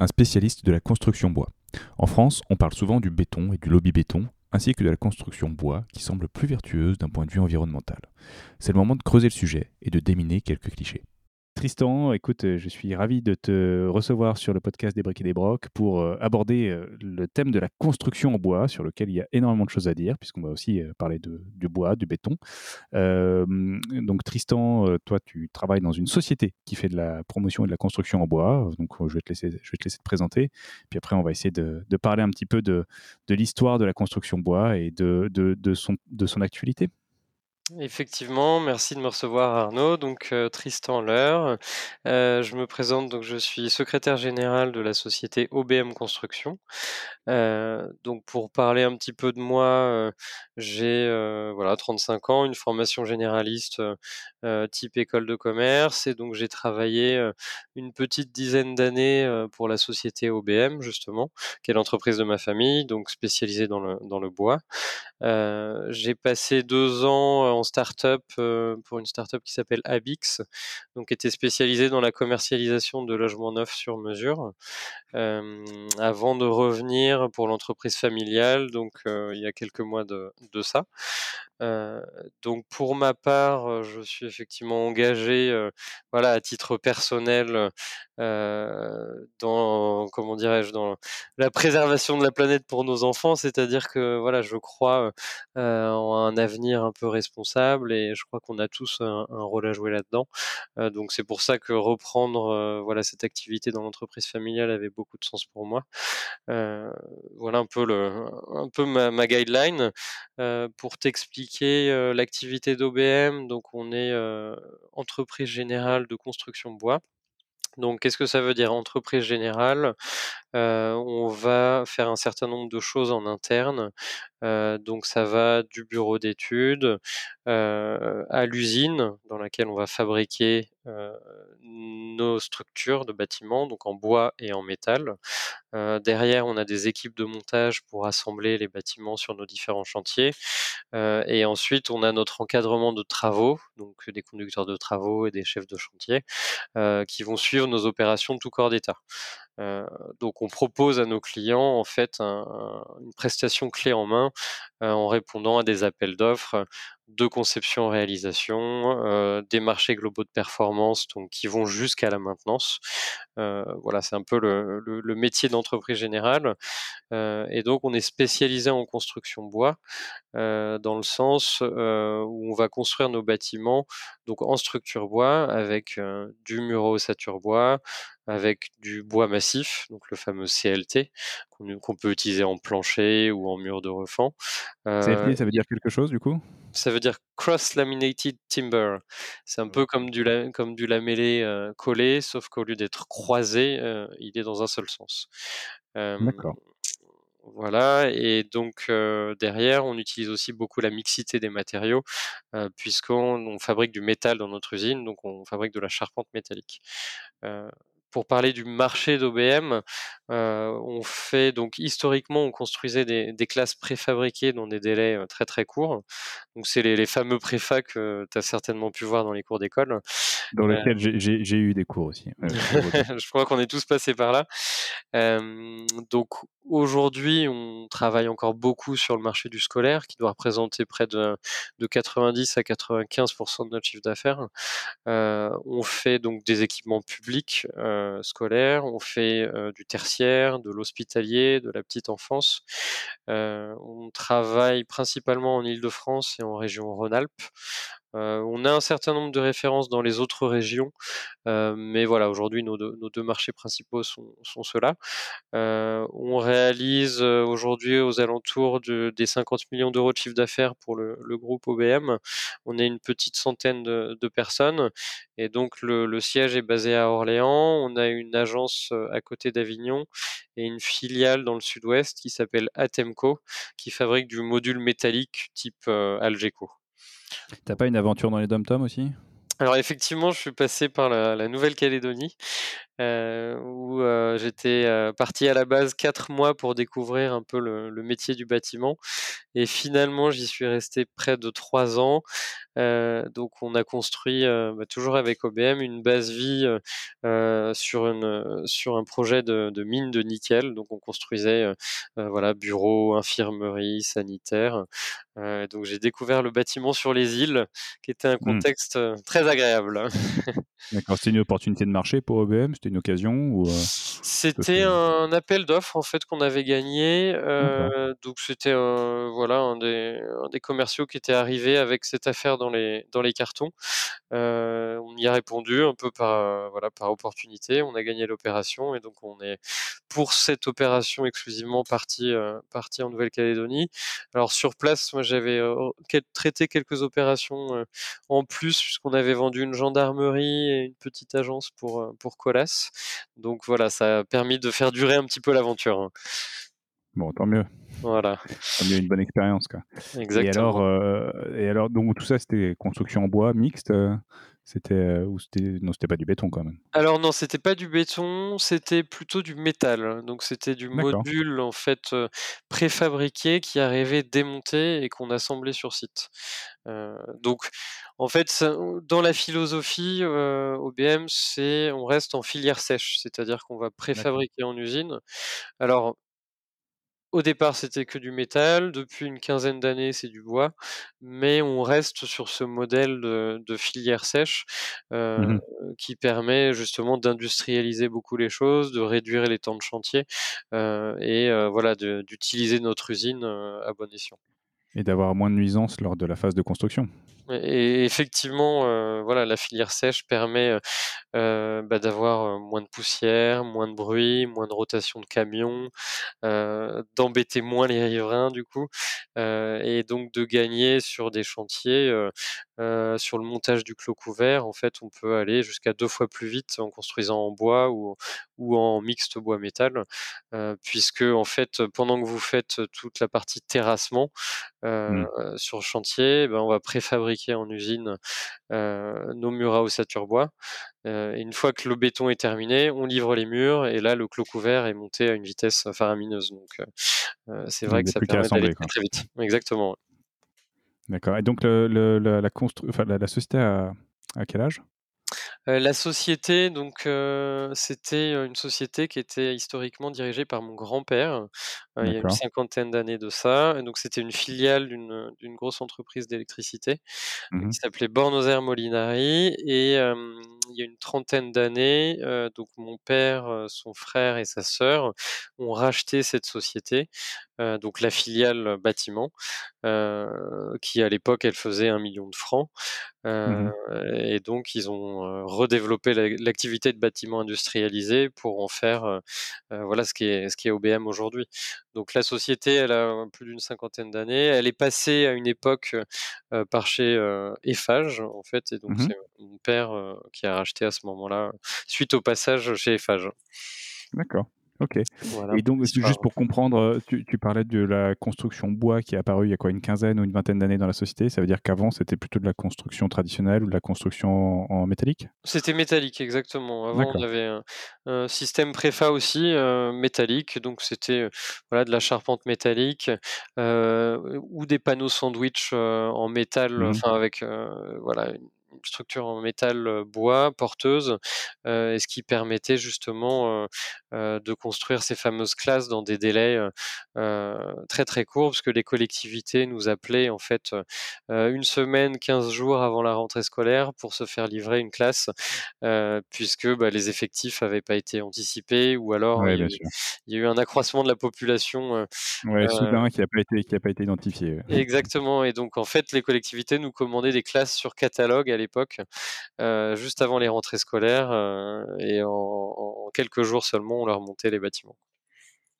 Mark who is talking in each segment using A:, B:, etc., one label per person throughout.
A: un spécialiste de la construction bois. En France, on parle souvent du béton et du lobby béton, ainsi que de la construction bois, qui semble plus vertueuse d'un point de vue environnemental. C'est le moment de creuser le sujet et de déminer quelques clichés. Tristan, écoute, euh, je suis ravi de te recevoir sur le podcast des briques et des brocs pour euh, aborder euh, le thème de la construction en bois, sur lequel il y a énormément de choses à dire, puisqu'on va aussi parler de, du bois, du béton. donc Tristan, toi, tu travailles dans une société qui fait de la promotion et de la construction en bois. Donc je vais te laisser, je vais te, laisser te présenter. Puis après, on va essayer de, de parler un petit peu de, de l'histoire de la construction bois et de, de, son, de son actualité.
B: Effectivement, merci de me recevoir Arnaud. Donc euh, Tristan Leur, euh, je me présente, donc je suis secrétaire général de la société OBM Construction. Euh, donc pour parler un petit peu de moi, j'ai voilà 35 ans, une formation généraliste type école de commerce et donc j'ai travaillé une petite dizaine d'années pour la société OBM justement, qui est l'entreprise de ma famille, donc spécialisée dans le, dans le bois. j'ai passé deux ans en start-up euh, pour une start-up qui s'appelle Abix, donc était spécialisée dans la commercialisation de logements neufs sur mesure, euh, avant de revenir pour l'entreprise familiale, donc euh, il y a quelques mois de, de ça. donc pour ma part, je suis effectivement engagé, voilà, à titre personnel, dans comment dirais-je, dans la préservation de la planète pour nos enfants, c'est-à-dire que voilà, je crois en un avenir un peu responsable et je crois qu'on a tous un, rôle à jouer là-dedans. donc c'est pour ça que reprendre voilà cette activité dans l'entreprise familiale avait beaucoup de sens pour moi. voilà un peu le, un peu ma, ma guideline pour t'expliquer l'activité d'OBM. Donc, on est entreprise générale de construction bois. Donc, qu'est-ce que ça veut dire entreprise générale? On va faire un certain nombre de choses en interne. donc, ça va du bureau d'études à l'usine dans laquelle on va fabriquer nos structures de bâtiments, donc en bois et en métal. derrière, on a des équipes de montage pour assembler les bâtiments sur nos différents chantiers. et ensuite, on a notre encadrement de travaux, donc des conducteurs de travaux et des chefs de chantier, qui vont suivre nos opérations de tout corps d'État. Donc, on propose à nos clients en fait une prestation clé en main en répondant à des appels d'offres de conception-réalisation, euh, des marchés globaux de performance donc, qui vont jusqu'à la maintenance. Euh, voilà, c'est un peu le, le, métier d'entreprise générale. Euh, et donc, on est spécialisé en construction bois, dans le sens où on va construire nos bâtiments donc en structure bois avec du muro ossature bois, avec du bois massif, donc le fameux CLT, qu'on peut utiliser en plancher ou en mur de refend.
A: CLT, ça veut dire quelque chose du coup?
B: ça veut dire cross-laminated timber. C'est un peu comme du, comme du lamellé euh, collé, sauf qu'au lieu d'être croisé, euh, il est dans un seul sens.
A: D'accord.
B: Voilà, et donc derrière, on utilise aussi beaucoup la mixité des matériaux, puisqu'on fabrique du métal dans notre usine, donc on fabrique de la charpente métallique pour parler du marché d'OBM, euh, on fait donc historiquement, on construisait des, classes préfabriquées dans des délais euh, très très courts. Donc c'est les, fameux préfa que tu as certainement pu voir dans les cours d'école.
A: Dans lesquels j'ai eu des cours aussi.
B: je crois qu'on est tous passés par là. donc aujourd'hui, on travaille encore beaucoup sur le marché du scolaire, qui doit représenter près de, 90 à 95% de notre chiffre d'affaires. on fait donc des équipements publics scolaires, on fait du tertiaire, de l'hospitalier, de la petite enfance. on travaille principalement en Île-de-France et en région Rhône-Alpes. On a un certain nombre de références dans les autres régions, mais voilà, aujourd'hui nos deux marchés principaux sont ceux-là. on réalise, aujourd'hui aux alentours des 50 millions d'euros de chiffre d'affaires pour le groupe OBM. On est une petite centaine de personnes et donc le siège est basé à Orléans. On a une agence, à côté d'Avignon et une filiale dans le sud-ouest qui s'appelle Atemco, qui fabrique du module métallique type, Algeco.
A: T'as pas une aventure dans les dom-toms aussi?
B: Alors effectivement, je suis passé par la, Nouvelle-Calédonie, euh, où euh, j'étais euh, parti à la base quatre mois pour découvrir un peu le, métier du bâtiment, et finalement j'y suis resté près de trois ans. donc on a construit, bah, toujours avec OBM, une base vie sur une sur un projet de, de, mine de nickel. Donc on construisait voilà bureaux, infirmerie, sanitaire. donc j'ai découvert le bâtiment sur les îles, qui était un mmh. contexte très agréable.
A: D'accord, c'était une opportunité de marché pour OBM, c'était une occasion ou
B: C'était un appel d'offres en fait qu'on avait gagné. donc c'était voilà un des, un des commerciaux qui était arrivé avec cette affaire dans les dans les cartons. on y a répondu un peu par voilà par opportunité. On a gagné l'opération et donc on est pour cette opération exclusivement parti parti en Nouvelle-Calédonie. Alors sur place, moi j'avais traité quelques opérations en plus puisqu'on avait vendu une gendarmerie et une petite agence pour pour Colas. Donc voilà, ça a permis de faire durer un petit peu l'aventure. Hein.
A: Bon, tant mieux.
B: Voilà.
A: Tant mieux, une bonne expérience, quoi.
B: Exactement.
A: Et alors, et alors donc tout ça, c'était construction en bois mixte c'était ou c'était non, c'était pas du béton quand même.
B: Alors non, c'était pas du béton, c'était plutôt du métal. Donc c'était du module en fait préfabriqué qui arrivait démonté et qu'on assemblait sur site. donc en fait, dans la philosophie OBM, c'est on reste en filière sèche, c'est-à-dire qu'on va préfabriquer en usine. Alors au départ, c'était que du métal. Depuis une quinzaine d'années, c'est du bois. Mais on reste sur ce modèle de, filière sèche euh, mmh qui permet justement d'industrialiser beaucoup les choses, de réduire les temps de chantier euh, et euh, voilà, d'utiliser notre usine à bon escient.
A: Et d'avoir moins de nuisances lors de la phase de construction.
B: Et effectivement, voilà, la filière sèche permet bah, d'avoir moins de poussière, moins de bruit, moins de rotation de camions, d'embêter moins les riverains du coup, et donc de gagner sur des chantiers, sur le montage du clos couvert. En fait, on peut aller jusqu'à deux fois plus vite en construisant en bois ou, ou en mixte bois-métal, puisque en fait, pendant que vous faites toute la partie terrassement mmh. sur le chantier, ben, on va préfabriquer en usine nos murs à ossature bois. et une fois que le béton est terminé, on livre les murs et là, le clos couvert est monté à une vitesse faramineuse. Donc, c'est vrai que ça permet d'aller très, vite. Exactement.
A: D'accord. Et donc, le, la, la, enfin, la, société a, à quel âge?
B: La société, donc, c'était, une société qui était historiquement dirigée par mon grand-père, il y a une cinquantaine d'années de ça. Donc c'était une filiale d'une, d'une grosse entreprise d'électricité, mmh qui s'appelait Bornoser Molinari. Et il y a une trentaine d'années, donc mon père, son frère et sa sœur ont racheté cette société, donc la filiale bâtiment, qui à l'époque elle faisait un million de francs, mmh et donc ils ont, redéveloppé l'activité de bâtiment industrialisé pour en faire, voilà ce qui est ce qui est OBM aujourd'hui. Donc la société, elle a plus d'une cinquantaine d'années. Elle est passée à une époque par chez Eiffage, en fait, et donc mmh c'est mon père qui a racheté à ce moment-là, suite au passage chez Eiffage.
A: D'accord. Ok. et donc, juste pour comprendre, euh, tu, parlais de la construction bois qui est apparue il y a quoi, une quinzaine ou une vingtaine d'années dans la société. Ça veut dire qu'avant, c'était plutôt de la construction traditionnelle ou de la construction en, métallique?
B: C'était métallique, exactement. Avant, on avait un, système préfa aussi euh, métallique. Donc, c'était euh, voilà, de la charpente métallique ou des panneaux sandwich en métal, mmh enfin, avec voilà, structure en métal, bois, porteuse, et ce qui permettait justement, de construire ces fameuses classes dans des délais, très, très courts. Parce que les collectivités nous appelaient en fait, 1 semaine, 15 jours avant la rentrée scolaire pour se faire livrer une classe, puisque, bah, les effectifs avaient pas été anticipés ou alors
A: Ouais,
B: il y a eu
A: sûr.
B: il y a eu un accroissement de la population,
A: Ouais, soudain qui a pas été qui a pas été identifié.
B: Exactement et donc en fait, les collectivités nous commandaient des classes sur catalogue à l'époque, juste avant les rentrées scolaires, et en en quelques jours seulement, on leur montait les bâtiments.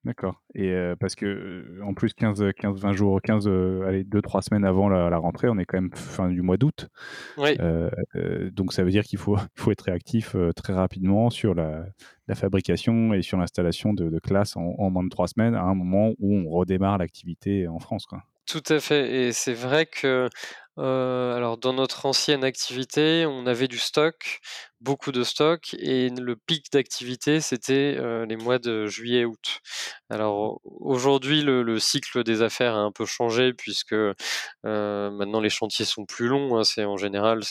A: D'accord et parce que, en plus 15, heu, 15-20 jours, 15, heu, allez 2-3 semaines avant la la rentrée, on est quand même fin du mois d'août.
B: Oui.
A: Donc ça veut dire qu'il faut faut être réactif, très rapidement sur la la fabrication et sur l'installation de de classes en en moins de 3 semaines, à un moment où on redémarre l'activité en France, quoi.
B: Tout à fait et c'est vrai que, heu, alors dans notre ancienne activité, on avait du stock, beaucoup de stock et le pic d'activité, c'était, heu, les mois de juillet-août. Alors aujourd'hui, le le cycle des affaires a un peu changé puisque, heu, maintenant les chantiers sont plus longs, hein. C'est en général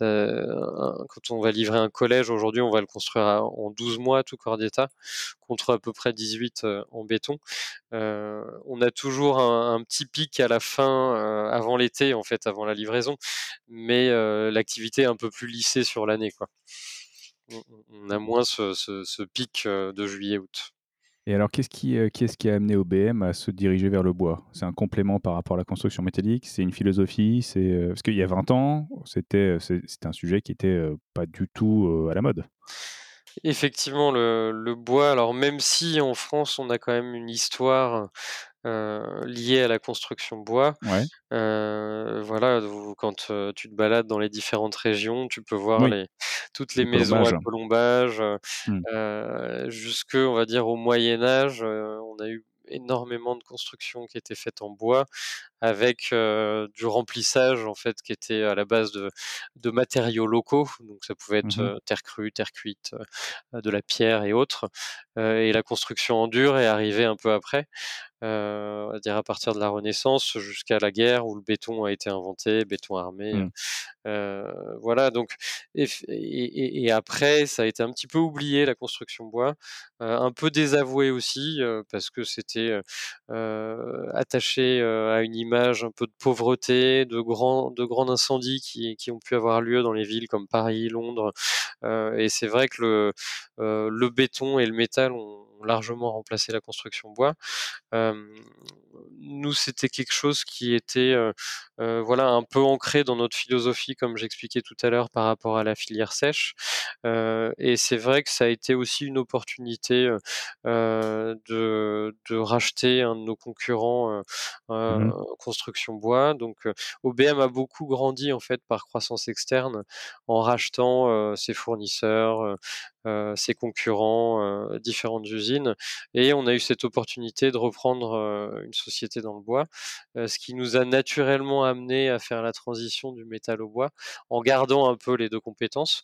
B: quand on va livrer un collège aujourd'hui, on va le construire en 12 mois tout corps d'état, contre à peu près 18, heu, en béton. On a toujours un petit pic à la fin, avant l'été en fait, avant la livraison, mais l'activité est un peu plus lissée sur l'année. On a moins ce pic, de juillet-août.
A: Et alors qu'est-ce qui, a amené OBM à se diriger vers le bois? C'est un complément par rapport à la construction métallique? C'est une philosophie? C'est, parce qu'il y a 20 ans, c'était, un sujet qui était, heu, pas du tout, à la mode.
B: Effectivement, le le bois, alors même si en France, on a quand même une histoire, heu, liée à la construction bois,
A: Ouais.
B: heu, voilà, quand, heu, tu te balades dans les différentes régions, tu peux voir
A: Oui,
B: les toutes les
A: les
B: maisons à colombage,
A: Mmh.
B: jusque, on va dire, au Moyen Âge, on a eu énormément de constructions qui étaient faites en bois avec, du remplissage, en fait, qui était à la base de de matériaux locaux. Donc ça pouvait
A: Mmh
B: être,
A: mh.
B: heu, terre crue, terre cuite, de la pierre et autres, et la construction en dur est arrivée un peu après, va dire à partir de la Renaissance jusqu'à la guerre où le béton a été inventé, béton armé,
A: Mmh.
B: voilà donc et et après ça a été un petit peu oublié la construction bois, un peu désavoué aussi, parce que c'était, attaché, à une image un peu de pauvreté, de grands incendies qui ont pu avoir lieu dans les villes comme Paris, Londres, heu et c'est vrai que le, heu, le béton et le métal ont largement remplacé la construction bois. Nous, c'était quelque chose qui était, voilà, un peu ancré dans notre philosophie, comme j'expliquais tout à l'heure par rapport à la filière sèche, et c'est vrai que ça a été aussi une opportunité, de de racheter un de nos concurrents,
A: Mmh
B: construction bois. Donc OBM a beaucoup grandi, en fait, par croissance externe en rachetant, ses fournisseurs, ses concurrents, heu, différentes usines et on a eu cette opportunité de reprendre, heu, une société dans le bois, ce qui nous a naturellement amenés à faire la transition du métal au bois, en gardant un peu les 2 compétences.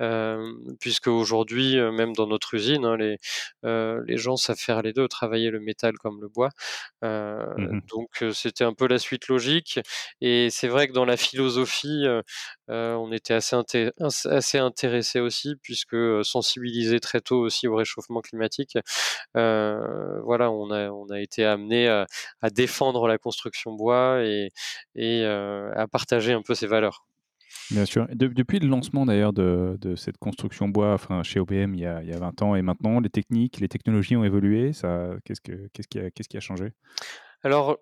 B: Hem, puisqu'aujourd'hui, heu, même dans notre usine, hein, les, les gens savent faire les 2, travailler le métal comme le bois.
A: Mmh mh.
B: donc c'était un peu la suite logique et c'est vrai que dans la philosophie, heu, on était assez inté assez intéressés aussi puisque, heu, sensibilisés très tôt aussi au réchauffement climatique. Heu, voilà, on a on a été amenés à à défendre la construction bois et à partager un peu ses valeurs.
A: Bien sûr. De depuis le lancement d'ailleurs de de cette construction bois, enfin chez OBM il y a il y a 20 ans et maintenant, les techniques, les technologies ont évolué, qu'est-ce que qu'est-ce qui a qu'est-ce qui a changé?
B: Alors,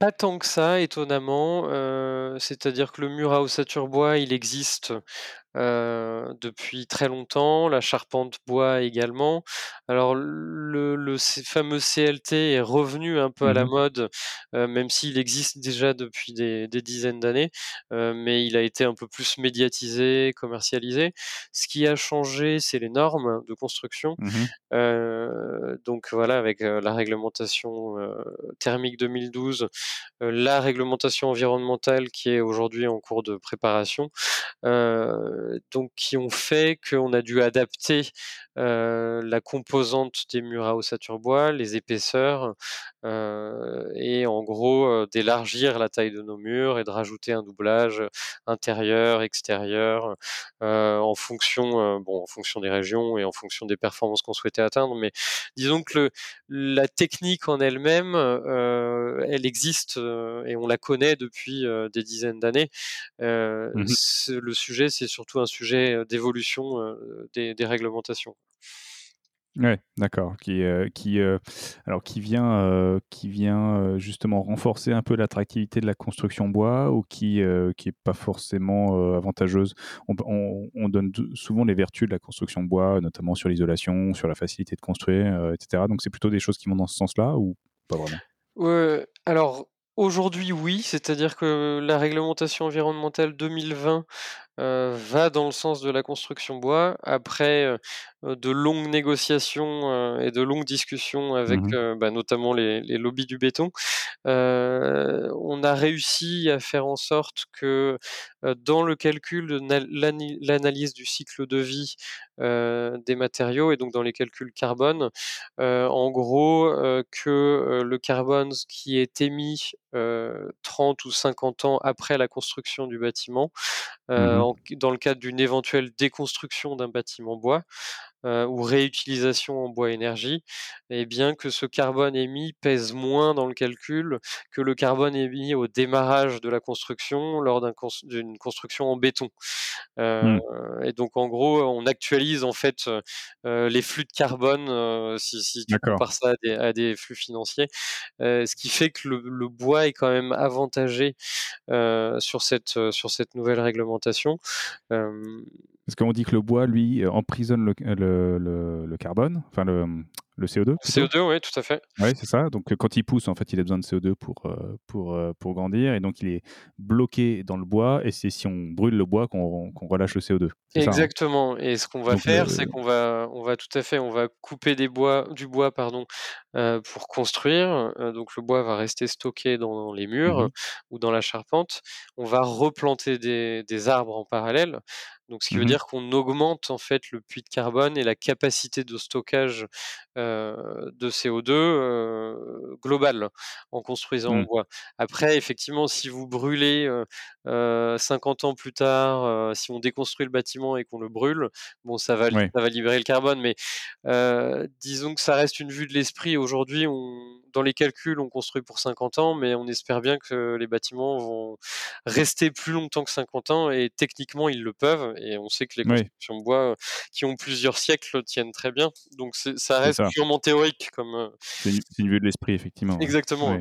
B: pas tant que ça étonnamment, heu, c'est-à-dire que le mur à ossature bois, il existe, heu, depuis très longtemps, la charpente bois également. Alors le fameux CLT est revenu un peu à
A: Mmh
B: la
A: mh.
B: mode, heu, même s'il existe déjà depuis des des dizaines d'années, heu, mais il a été un peu plus médiatisé, commercialisé. Ce qui a changé, c'est les normes de construction,
A: Mmh
B: donc voilà avec, la réglementation, thermique 2012, heu, la réglementation environnementale qui est aujourd'hui en cours de préparation, donc qui ont fait qu'on a dû adapter, la composante des murs à ossature bois, les épaisseurs, et en gros d'élargir la taille de nos murs et de rajouter un doublage intérieur, extérieur, en fonction, bon, en fonction des régions et en fonction des performances qu'on souhaitait atteindre. Mais disons que le, la technique en elle-même, elle existe et on la connaît depuis des dizaines d'années. Mmh le sujet, c'est surtout un sujet d'évolution des, des, réglementations.
A: Ouais, d'accord. Qui, qui, alors qui vient, qui vient justement renforcer un peu l'attractivité de la construction bois ou qui, qui est pas forcément avantageuse? On, on, donne souvent les vertus de la construction bois, notamment sur l'isolation, sur la facilité de construire, etc. Donc c'est plutôt des choses qui vont dans ce sens-là ou pas vraiment?
B: Alors Aujourd'hui, oui, c'est-à-dire que la réglementation environnementale 2020 va dans le sens de la construction bois. Après de longues négociations et de longues discussions avec
A: mmh
B: bah, notamment les, lobbies du béton, on a réussi à faire en sorte que dans le calcul de l'analyse du cycle de vie des matériaux et donc dans les calculs carbone, en gros que le carbone qui est émis 30 ou 50 ans après la construction du bâtiment,
A: mmh
B: dans le cadre d'une éventuelle déconstruction d'un bâtiment bois, euh, ou réutilisation en bois énergie, et bien que ce carbone émis pèse moins dans le calcul que le carbone émis au démarrage de la construction lors d'une construction en béton. Euh,
A: mmh.
B: Et donc en gros, on actualise en fait euh, les flux de carbone si, si, tu compares ça à des, flux financiers, ce qui fait que le, bois est quand même avantagé sur cette sur cette nouvelle réglementation.
A: Parce qu'on dit que le bois, lui, emprisonne le, le, carbone, le CO2
B: CO2, oui, tout à fait.
A: Oui, c'est ça. Donc quand il pousse, en fait, il a besoin de CO2 pour, pour, pour grandir. Et donc il est bloqué dans le bois. Et c'est si on brûle le bois qu'on relâche le CO2.
B: Hein Exactement. et ce qu'on va faire, c'est qu'on va, on va tout à fait, on va couper des bois, du bois pardon, pour construire. donc le bois va rester stocké dans, les murs mmh ou dans la charpente. On va replanter des, des arbres en parallèle. Donc, ce qui veut mmh dire qu'on augmente en fait le puits de carbone et la capacité de stockage de CO2 global en construisant en mmh. bois. Après, effectivement, si vous brûlez 50 ans plus tard, si on déconstruit le bâtiment et qu'on le brûle, bon, ça va, ça va libérer le carbone, mais disons que ça reste une vue de l'esprit. Aujourd'hui, dans les calculs, on construit pour 50 ans, mais on espère bien que les bâtiments vont rester plus longtemps que 50 ans et techniquement, ils le peuvent et on sait que les constructions de bois qui ont plusieurs siècles tiennent très bien. Donc ça reste purement théorique comme.
A: C'est une, vue de l'esprit effectivement.
B: Exactement.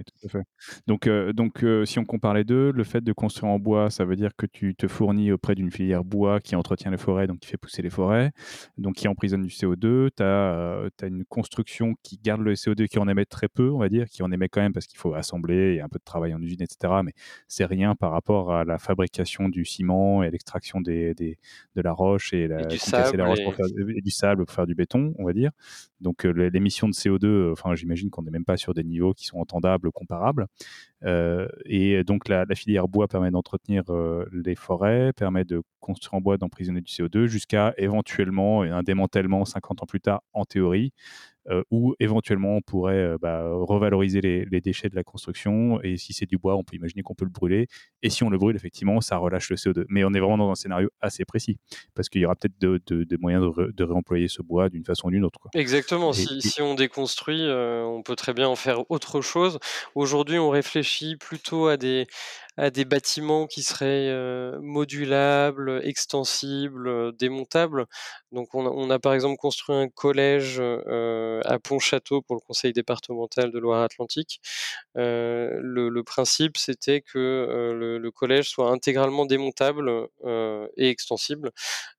A: Donc donc si on compare les deux, le fait de construire en bois, ça veut dire que tu te fournis auprès d'une filière bois qui entretient les forêts, donc qui fait pousser les forêts, donc qui emprisonne du CO2. Tu as, as, une construction qui garde le CO2, qui en émet très peu, on va dire, qui en émet quand même parce qu'il faut assembler, et un peu de travail en usine, etc. Mais c'est rien par rapport à la fabrication du ciment et l'extraction des, des, de la roche et, la,
B: du, sable,
A: la roche pour faire, du sable pour faire du béton, on va dire. Donc euh, l'émission de CO2, euh, enfin j'imagine qu'on n'est même pas sur des niveaux qui sont entendables, comparables. Euh, et donc la, filière bois permet d'entretenir les forêts, permet de construire en bois, d'emprisonner du CO2, jusqu'à éventuellement un démantèlement 50 ans plus tard, en théorie, euh, où éventuellement on pourrait euh, bah, revaloriser les, déchets de la construction. Et si c'est du bois, on peut imaginer qu'on peut le brûler. Et si on le brûle, effectivement, ça relâche le CO2. Mais on est vraiment dans un scénario assez précis, parce qu'il y aura peut-être des de, moyens de, réemployer ce bois d'une façon ou d'une autre. Quoi.
B: Exactement. si, on déconstruit, euh, on peut très bien en faire autre chose. Aujourd'hui, on réfléchit plutôt à des, à des bâtiments qui seraient modulables, extensibles, démontables. Donc on a, par exemple construit un collège à Pontchâteau pour le conseil départemental de Loire-Atlantique. Le, principe c'était que le, collège soit intégralement démontable et extensible.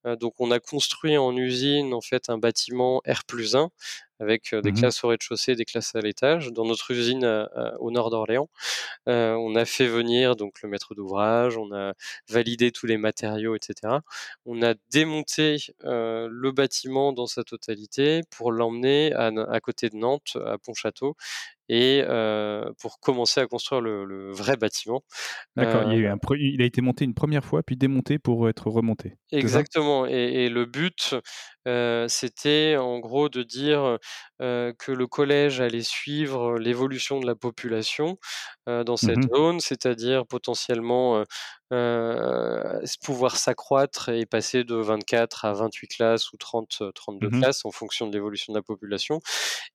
B: donc on a construit en usine en fait un bâtiment R 1 avec des mmh classes au rez-de-chaussée, des classes à l'étage. Dans notre usine au nord d'Orléans, on a fait venir donc le maître d'ouvrage, on a validé tous les matériaux, etc. On a démonté le bâtiment dans sa totalité pour l'emmener à, côté de Nantes, à Pontchâteau, et pour commencer à construire le, vrai bâtiment.
A: D'accord, il, il, a été monté une première fois, puis démonté pour être remonté.
B: Exactement, et, et, le but, c'était en gros de dire que le collège allait suivre l'évolution de la population dans cette
A: mmh
B: zone, c'est-à-dire potentiellement pouvoir s'accroître et passer de 24 à 28 classes ou 30, 32
A: mmh
B: classes en fonction de l'évolution de la population.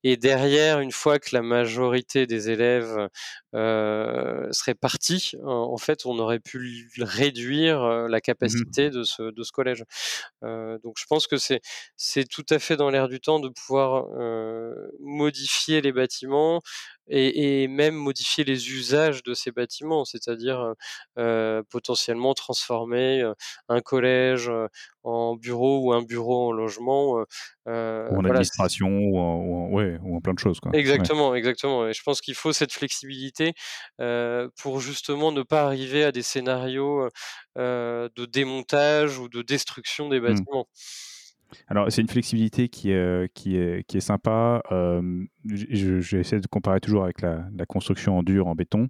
B: Et derrière, une fois que la majorité des élèves serait partie, en fait, on aurait pu réduire la mmh capacité de ce, de ce collège. donc je pense que c'est c'est tout à fait dans l'air du temps de pouvoir modifier les bâtiments et, même modifier les usages de ces bâtiments, c'est-à-dire potentiellement transformer un collège en bureau ou un bureau en logement.
A: ou en administration ou en, ouais, ou en plein de choses. Quoi.
B: Exactement, exactement. Et je pense qu'il faut cette flexibilité pour justement ne pas arriver à des scénarios de démontage ou de destruction des mmh.
A: Alors, c'est une flexibilité qui est, qui est, qui est sympa. J'essaie de comparer toujours avec la, construction en dur, en béton.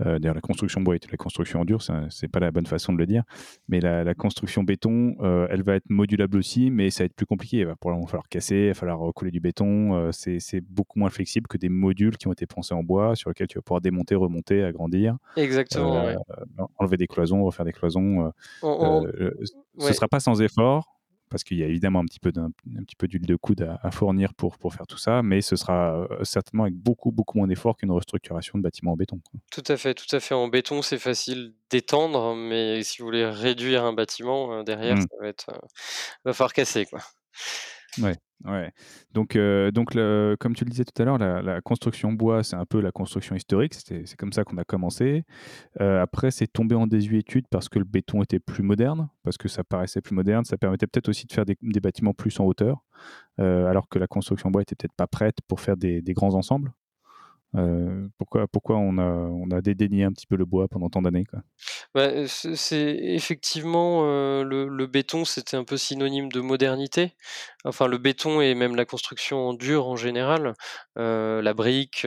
A: Euh, d'ailleurs, la construction bois et la construction en dur, c'est pas la bonne façon de le dire. Mais la, construction béton, euh, elle va être modulable aussi, mais ça va être plus compliqué. Il va probablement falloir casser, il va falloir recoller du béton. Euh, c'est beaucoup moins flexible que des modules qui ont été pensés en bois, sur lesquels tu vas pouvoir démonter, remonter, agrandir.
B: Exactement.
A: Enlever des cloisons, refaire des cloisons. Ce ne sera pas sans effort parce qu'il y a évidemment un petit peu d'huile de coude à, fournir pour, pour faire tout ça, mais ce sera euh, certainement avec beaucoup, beaucoup moins d'efforts qu'une restructuration de bâtiment en béton.
B: Tout à fait, tout à fait. En béton, c'est facile d'étendre, mais si vous voulez réduire un bâtiment, euh, derrière, mmh. ça va être, euh, va falloir casser, quoi.
A: Ouais, ouais. Donc, donc comme tu le disais tout à l'heure, la, construction bois, c'est un peu la construction historique. C'est comme ça qu'on a commencé. après, c'est tombé en désuétude parce que le béton était plus moderne, parce que ça paraissait plus moderne. Ça permettait peut-être aussi de faire des, bâtiments plus en hauteur, alors que la construction bois était peut-être pas prête pour faire des grands ensembles. Pourquoi, pourquoi on a, on a dédaigné un petit peu le bois pendant tant d'années
B: bah, c'est effectivement, le béton, c'était un peu synonyme de modernité. Enfin, le béton et même la construction en dur en général, la brique,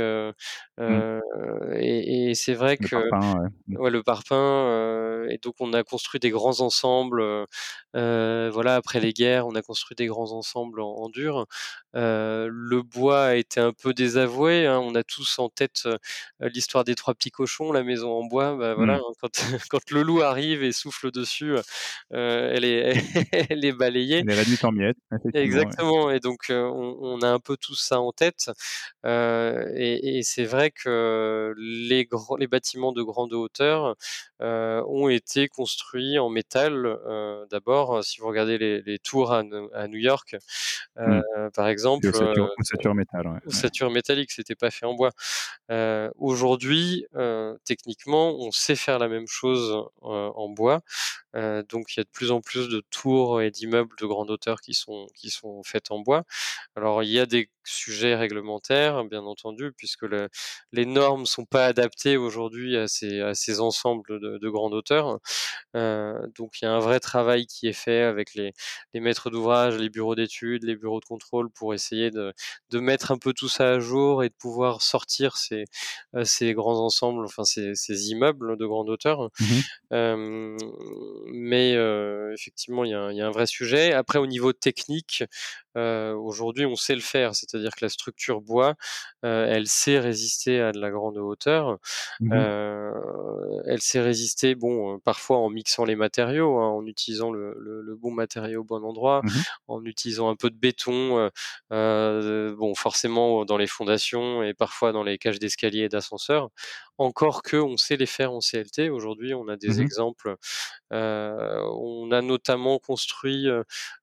B: mmh. et c'est vrai que mmh. ouais. le parpaing, et donc on a construit des grands ensembles, voilà, après les guerres, on a construit des grands ensembles en dur. le bois a été un peu désavoué, hein. On a tous en tête, l'histoire des trois petits cochons, la maison en bois, bah, voilà, mmh. hein, quand le loup arrive et souffle dessus, euh, elle, est, elle est balayée.
A: Elle est réduite en miettes.
B: Exactement. Et donc, euh, on, a un peu tout ça en tête. Euh, et, c'est vrai que les, les bâtiments de grande hauteur ont été construits en métal. D'abord, si vous regardez les, tours à, New York, mmh. par exemple.
A: Ossature, métal. Ouais.
B: Ossature métallique, c'était pas fait en bois. Aujourd'hui, techniquement, on sait faire la même chose en bois. Donc il y a de plus en plus de tours et d'immeubles de grande hauteur qui sont qui sont faites en bois. Alors il y a des sujets réglementaires, bien entendu, puisque les normes sont pas adaptées aujourd'hui à ces, à ces ensembles de, de grande hauteur. donc il y a un vrai travail qui est fait avec les, les maîtres d'ouvrage, les bureaux d'études, les bureaux de contrôle pour essayer de, de mettre un peu tout ça à jour et de pouvoir sortir ces, ces grands ensembles, enfin ces, ces immeubles de grande hauteur. Mmh mais effectivement, il y, a, un vrai sujet. Après, au niveau technique, aujourd'hui, on sait le faire, c'est-à-dire que la structure bois, elle sait résister à de la grande hauteur. Mmh elle sait résister, bon, parfois en mixant les matériaux, hein, en utilisant le, le, bon matériau au bon endroit, mmh en utilisant un peu de béton, bon, forcément dans les fondations et parfois dans les cages d'escalier et d'ascenseurs. Encore que on sait les faire en CLT. Aujourd'hui, on a des mmh exemples. on a notamment construit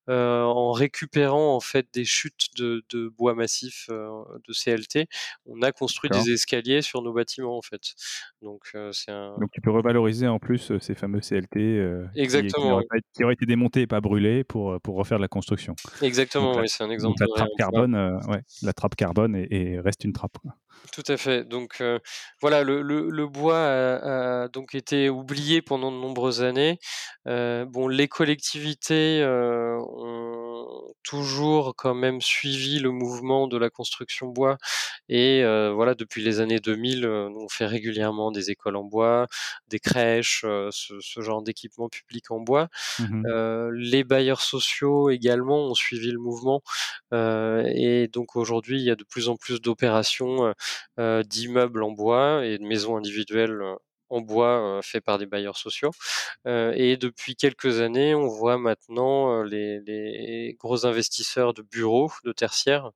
B: en récupérant en fait des chutes de, bois massif de CLT. On a construit des escaliers sur nos bâtiments en fait. Donc c'est un...
A: Donc tu peux revaloriser en plus ces fameux CLT
B: Exactement.
A: Qui, auraient été démontés et pas brûlés pour, pour refaire de la construction.
B: Exactement, oui, c'est un exemple.
A: la trappe carbone, ouais, la trappe carbone et, reste une trappe.
B: Tout à fait. Donc voilà, le, le, bois a, donc été oublié pendant de nombreuses années. bon, les collectivités ont toujours quand même suivi le mouvement de la construction bois et voilà depuis les années 2000, on fait régulièrement des écoles en bois, des crèches, ce, ce, genre d'équipement public en bois.
A: Mmh
B: les bailleurs sociaux également ont suivi le mouvement et donc aujourd'hui il y a de plus en plus d'opérations d'immeubles en bois et de maisons individuelles en bois fait par des bailleurs sociaux. et depuis quelques années, on voit maintenant les, gros investisseurs de bureaux, de tertiaires,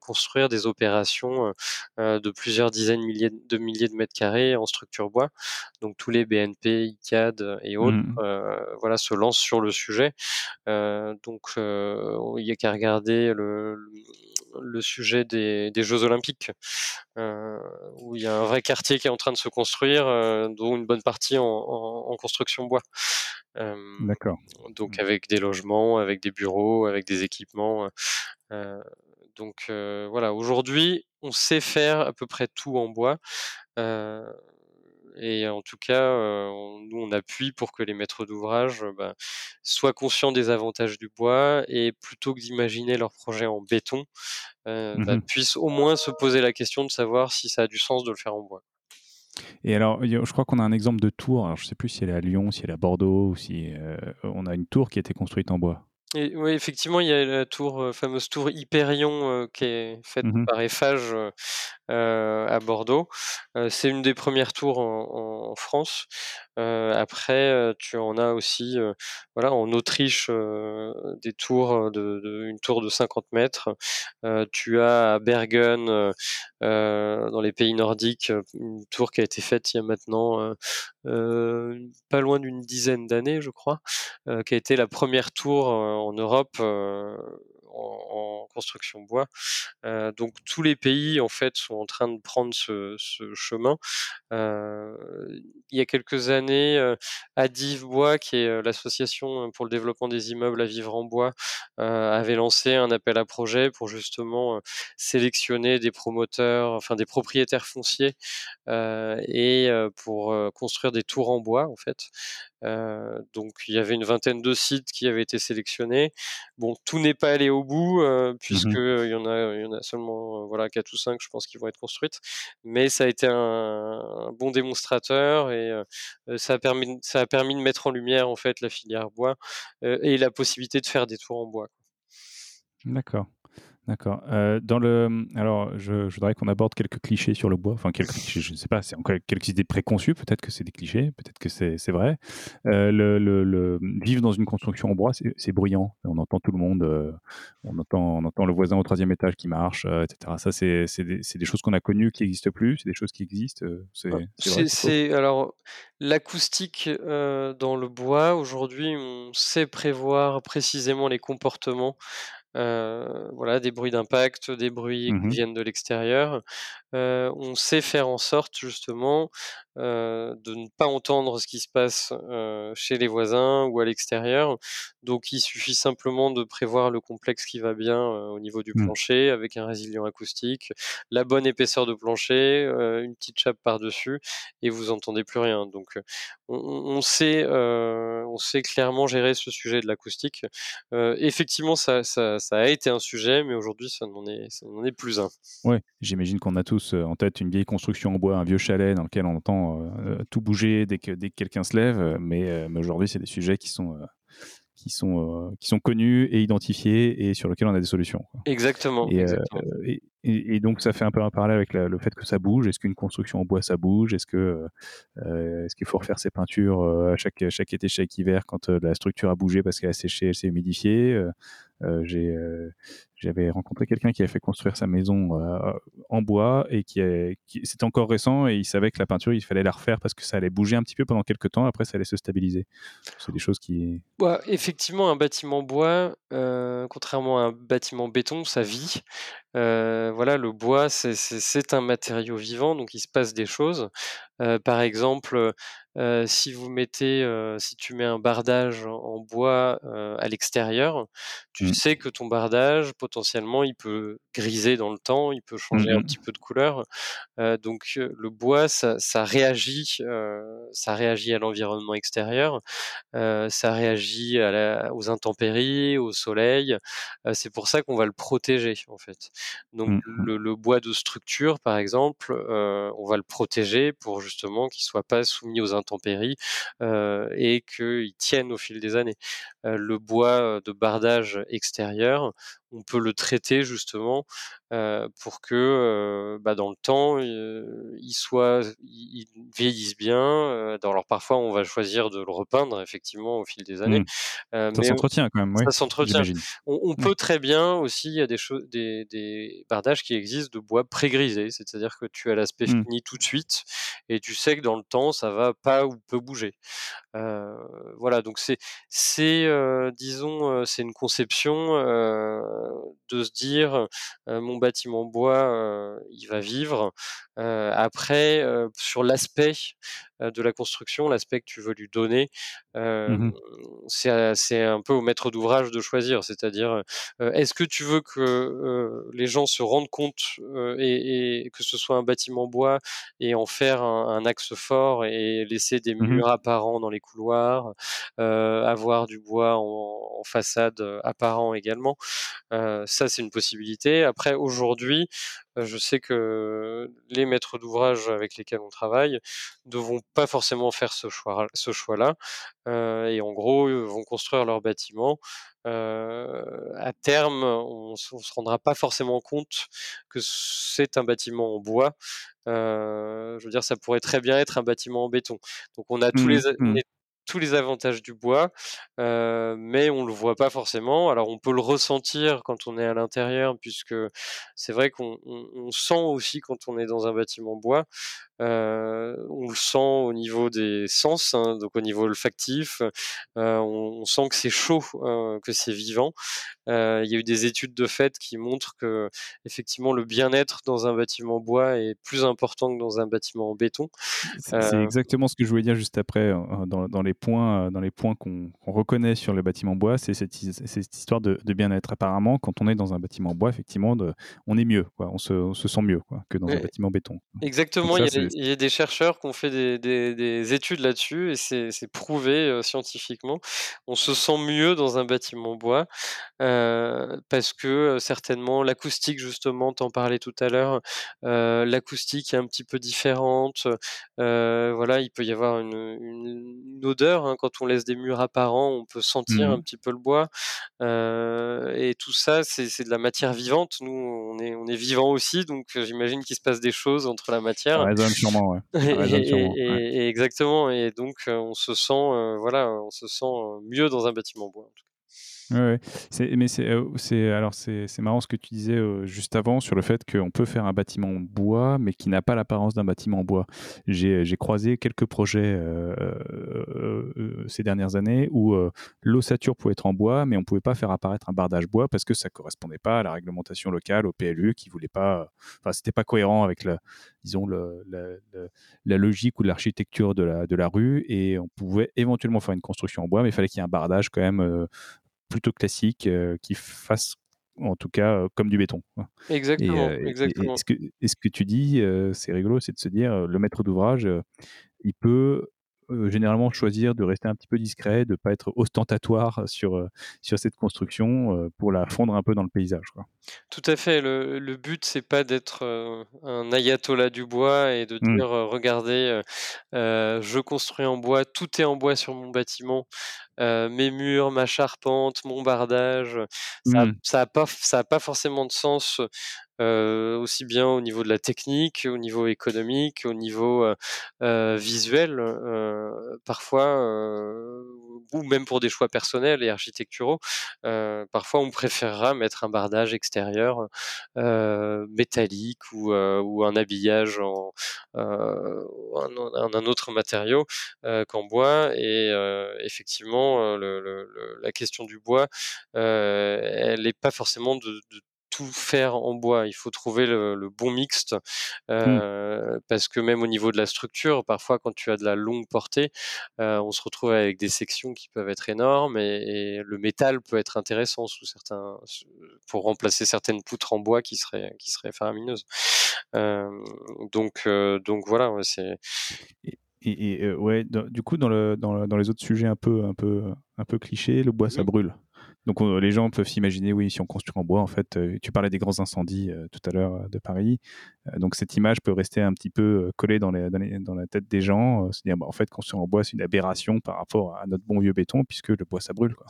B: construire des opérations de plusieurs dizaines de milliers de mètres carrés en structure bois. Donc tous les BNP, ICAD et autres, mmh. voilà, se lancent sur le sujet. donc il n'y a qu'à regarder le, le sujet des, Jeux Olympiques, euh, où il y a un vrai quartier qui est en train de se construire, euh, dont une bonne partie en, construction bois.
A: Euh, D'accord.
B: Donc avec des logements, avec des bureaux, avec des équipements. donc voilà, aujourd'hui, on sait faire à peu près tout en bois. Et en tout cas, nous, on appuie pour que les maîtres d'ouvrage bah, soient conscients des avantages du bois et plutôt que d'imaginer leur projet en béton, bah, mmh puissent au moins se poser la question de savoir si ça a du sens de le faire en bois.
A: Et alors, je crois qu'on a un exemple de tour. Alors, je ne sais plus si elle est à Lyon, si elle est à Bordeaux, ou si on a une tour qui a été construite en bois
B: oui, effectivement, il y a la tour, euh, fameuse tour Hyperion, euh, qui est faite mmh par Eiffage, euh, à Bordeaux. c'est une des premières tours en France. après, tu en as aussi, voilà, en Autriche, des tours, de une tour de 50 mètres. tu as à Bergen, dans les pays nordiques, une tour qui a été faite il y a maintenant, pas loin d'une dizaine d'années, je crois, qui a été la première tour, en Europe en, construction bois. Euh, donc tous les pays en fait sont en train de prendre ce, chemin. Euh, il y a quelques années, euh, Adiv Bois, qui est l'association pour le développement des immeubles à vivre en bois, avait lancé un appel à projet pour justement sélectionner des promoteurs, enfin des propriétaires fonciers et pour construire des tours en bois en fait. Euh, donc il y avait une vingtaine de sites qui avaient été sélectionnés. Bon, tout n'est pas allé au bout euh, mmh puisque il y en a, il y en a seulement euh, voilà quatre ou cinq, je pense, qui vont être construites. Mais ça a été un, bon démonstrateur et ça a permis, ça a permis de mettre en lumière en fait la filière bois et la possibilité de faire des tours en bois.
A: D'accord. D'accord. Euh, dans le, alors, je, voudrais qu'on aborde quelques clichés sur le bois. Enfin, quelques clichés, je ne sais pas, c'est encore quelques idées préconçues. Peut-être que c'est des clichés, peut-être que c'est vrai. Euh, le, le, vivre dans une construction en bois, c'est bruyant. On entend tout le monde. Euh, on entend, on entend le voisin au troisième étage qui marche, etc. Ça, c'est des, des, choses qu'on a connues qui n'existent plus. C'est des choses qui existent.
B: C'est alors l'acoustique dans le bois. Aujourd'hui, on sait prévoir précisément les comportements euh, voilà, des bruits d'impact, des bruits qui mmh viennent de l'extérieur. Euh, on sait faire en sorte justement euh, de ne pas entendre ce qui se passe chez les voisins ou à l'extérieur. Donc il suffit simplement de prévoir le complexe qui va bien au niveau du mmh. plancher avec un résilient acoustique, la bonne épaisseur de plancher, une petite chape par-dessus et vous entendez plus rien. Donc on, sait, on sait clairement gérer ce sujet de l'acoustique. effectivement, ça, ça, ça, a été un sujet, mais aujourd'hui, ça n'en est, ça n'en est plus un.
A: Oui, j'imagine qu'on a tous en tête une vieille construction en bois, un vieux chalet dans lequel on entend euh, tout bouger dès que, dès que quelqu'un se lève. Euh, mais, euh, mais aujourd'hui, c'est des sujets qui sont qui sont, qui sont connus et identifiés et sur lesquels on a des solutions.
B: Exactement.
A: Et, et, donc ça fait un peu un parallèle avec le fait que ça bouge. Est-ce qu'une construction en bois ça bouge? Est-ce que est-ce qu'il faut refaire ses peintures à chaque chaque été, chaque hiver quand la structure a bougé parce qu'elle a séché, elle s'est humidifiée j'avais rencontré quelqu'un qui avait fait construire sa maison euh, en bois et qui, qui c'était encore récent et il savait que la peinture il fallait la refaire parce que ça allait bouger un petit peu pendant quelques temps. Après ça allait se stabiliser. C'est des choses qui
B: effectivement un bâtiment bois euh, contrairement à un bâtiment béton ça vit. Euh, voilà le bois c'est un matériau vivant donc il se passe des choses. Par exemple si vous mettez, si tu mets un bardage en bois à l'extérieur, tu mmh. sais que ton bardage potentiellement, il peut griser dans le temps, il peut
A: Mmh
B: changer un petit peu de couleur. Donc le bois, ça ça réagit, ça réagit à l'environnement extérieur, ça réagit à la aux intempéries, au soleil. C'est pour ça qu'on va le protéger, en fait. Donc
A: Mmh mh.
B: le le bois de structure, par exemple, on va le protéger pour justement qu'il soit pas soumis aux intempéries, et qu'il tienne au fil des années. Le bois de bardage extérieur, on peut le traiter justement, pour que, bah, dans le temps, heu, il soit il il vieillisse bien, alors parfois on va choisir de le repeindre effectivement au fil des années,
A: Mmh. Ça s'entretient quand même, oui,
B: ça s'entretient. On
A: Ouais.
B: peut très bien aussi, il y a des choses des des bardages qui existent de bois pré-grisé, c'est-à-dire que tu as l'aspect
A: Mmh.
B: fini tout de suite et tu sais que dans le temps, ça va pas ou peu bouger. Voilà, donc c'est disons, c'est une conception, de se dire, «Mon bâtiment en bois, il va vivre». Après, sur l'aspect, de la construction, l'aspect que tu veux lui donner,
A: Mmh
B: hem,
A: mh.
B: c'est un peu au maître d'ouvrage de choisir. C'est-à-dire, est-ce que tu veux que, les gens se rendent compte, et et que ce soit un bâtiment en bois et en faire un un axe fort et laisser des
A: Mmh mh.
B: murs apparents dans les couloirs, avoir du bois en en façade, apparent également? Ça, c'est une possibilité. Après aujourd'hui, je sais que les maîtres d'ouvrage avec lesquels on travaille ne vont pas forcément faire ce choix ce choix-là, heu, et en gros, eux, vont construire leur bâtiment. Heu, à terme, on on se rendra pas forcément compte que c'est un bâtiment en bois. Je veux dire, ça pourrait très bien être un bâtiment en béton. Donc on a tous
A: Mmh
B: les
A: Mmh.
B: les tous les avantages du bois, heu, mais on le voit pas forcément. Alors on peut le ressentir quand on est à l'intérieur puisque c'est vrai qu'on on on sent aussi quand on est dans un bâtiment en bois. Heu, on le sent au niveau des sens, hein, donc au niveau olfactif, heu, on on sent que c'est chaud, heu, que c'est vivant. Il y a eu des études de fait qui montrent qu'effectivement le bien-être dans un bâtiment en bois est plus important que dans un bâtiment en béton.
A: C'est exactement ce que je voulais dire juste après, dans dans les points, dans les points qu'on reconnaît sur le bâtiment en bois, c'est cette his cette histoire de de bien-être. Apparemment, quand on est dans un bâtiment en bois, effectivement, de on est mieux, quoi, on se on se sent mieux, quoi, que dans un bâtiment en béton.
B: Exactement, il y a il y a des chercheurs qui ont fait des des des études là-dessus et c'est c'est prouvé, heu, scientifiquement. On se sent mieux dans un bâtiment en bois, heu, parce que, heu, certainement l'acoustique justement, tu en parlais tout à l'heure, heu, l'acoustique est un petit peu différente, voilà, il peut y avoir une une une odeur, hein, quand on laisse des murs apparents, on peut sentir
A: Mmh
B: un petit peu le bois, et tout ça, c'est c'est de la matière vivante. Nous, on est on est vivants aussi, donc j'imagine qu'il se passe des choses entre la matière.
A: sûrement, ouais.
B: Et et
A: ouais.
B: exactement et donc heu, on se sent, heu, voilà, on se sent, heu, mieux dans un bâtiment en bois, en tout cas.
A: Ouais, mais c'est, c'est alors c'est marrant ce que tu disais, heu, juste avant sur le fait qu'on peut faire un bâtiment en bois, mais qui n'a pas l'apparence d'un bâtiment en bois. J'ai j'ai croisé quelques projets, ces dernières années où, l'ossature pouvait être en bois, mais on pouvait pas faire apparaître un bardage bois parce que ça correspondait pas à la réglementation locale, au PLU qui voulait pas, enfin, c'était pas cohérent avec le disons le le la logique ou l'architecture de la de la rue et on pouvait éventuellement faire une construction en bois, mais il fallait qu'il y ait un bardage quand même, plutôt classique, heu, qui fasse, en tout cas, heu, comme du béton, quoi et
B: Exactement,
A: heu et et
B: exactement.
A: ce que et ce que tu dis, c'est rigolo, c'est de se dire, le maître d'ouvrage, il peut, généralement choisir de rester un petit peu discret, de pas être ostentatoire sur, sur cette construction, pour la fondre un peu dans le paysage, quoi.
B: Tout à fait, le le but, c'est pas d'être, un ayatollah du bois et de
A: Mmh.
B: dire, «Regardez, je construis en bois, tout est en bois sur mon bâtiment, heu, mes murs, ma charpente, mon bardage». Ça a
A: Mmh.
B: ça pas pas forcément de sens, heu, aussi bien au niveau de la technique, au niveau économique, au niveau, visuel, parfois, ou même pour des choix personnels et architecturaux, heu, parfois on préférera mettre un bardage extérieur, heu, métallique ou heu, ou un habillage en, heu, un un autre matériau, heu, qu'en bois. Et heu, effectivement, le le la question du bois, elle est pas forcément de de tout faire en bois. Il faut trouver le, bon mixte mmh. parce que même au niveau de la structure, parfois quand tu as de la longue portée, on se retrouve avec des sections qui peuvent être énormes et, le métal peut être intéressant sous certains pour remplacer certaines poutres en bois qui seraient qui seraient faramineuses. donc donc voilà, c'est
A: et, ouais, du coup, dans, le, dans, dans, les autres sujets un peu, un peu, un peu clichés, le bois, ça brûle. Donc les gens peuvent s'imaginer, oui, si on construit en bois, en fait, euh, tu parlais des grands incendies euh, tout à l'heure euh, de Paris. donc cette image peut rester un petit peu collée dans, les, dans, la tête des gens, se dire, bah, en fait, construire en bois, c'est une aberration par rapport à notre bon vieux béton, puisque le bois, ça brûle. Quoi.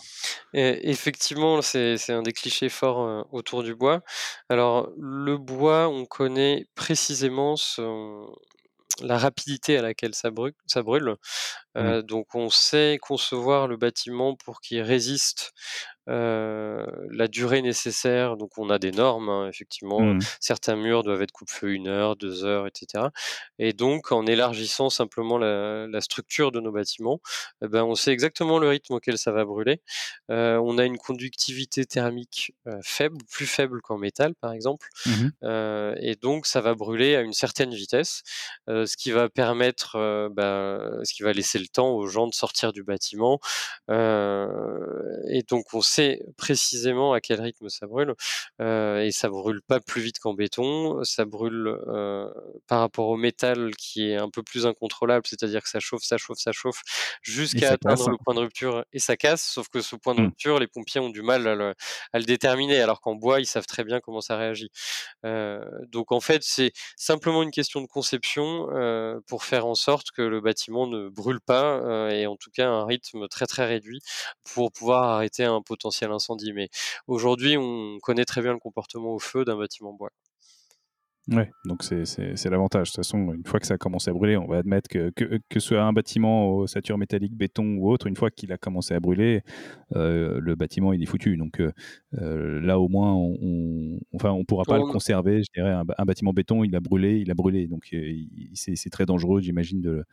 B: Et effectivement, c'est un des clichés forts autour du bois. Alors le bois, on connaît précisément son, la rapidité à laquelle ça brûle. Ça brûle. Mmh. donc on sait concevoir le bâtiment pour qu'il résiste la durée nécessaire. Donc on a des normes, hein, effectivement. Mmh. Certains murs doivent être coupe-feu une heure, deux heures, etc. Et donc en élargissant simplement la, structure de nos bâtiments, eh ben, on sait exactement le rythme auquel ça va brûler. on a une conductivité thermique faible, plus faible qu'en métal par exemple. Mmh et donc ça va brûler à une certaine vitesse, ce qui va permettre, bah, ce qui va laisser le temps aux gens de sortir du bâtiment. et donc on sait précisément à quel rythme ça brûle euh, et ça brûle pas plus vite qu'en béton. Ça brûle euh, par rapport au métal qui est un peu plus incontrôlable, c'est-à-dire que ça chauffe, ça chauffe, ça chauffe jusqu'à atteindre le point de rupture et ça casse. Sauf que ce point de mmh. rupture, les pompiers ont du mal à le, à le déterminer, alors qu'en bois, ils savent très bien comment ça réagit. Euh, donc en fait, c'est simplement une question de conception pour faire en sorte que le bâtiment ne brûle pas et en tout cas un rythme très très réduit pour pouvoir arrêter un potentiel incendie. Mais aujourd'hui, on connaît très bien le comportement au feu d'un bâtiment bois.
A: Ouais, donc c'est l'avantage. De toute façon, une fois que ça a commencé à brûler, on va admettre que, que, que ce soit un bâtiment au sature métallique, béton ou autre, une fois qu'il a commencé à brûler, euh, le bâtiment il est foutu. Donc euh, euh, là au moins, on, enfin, on pourra pas le conserver. Je dirais un, un, bâtiment béton, il a brûlé, il a brûlé. Donc c'est très dangereux, j'imagine, de,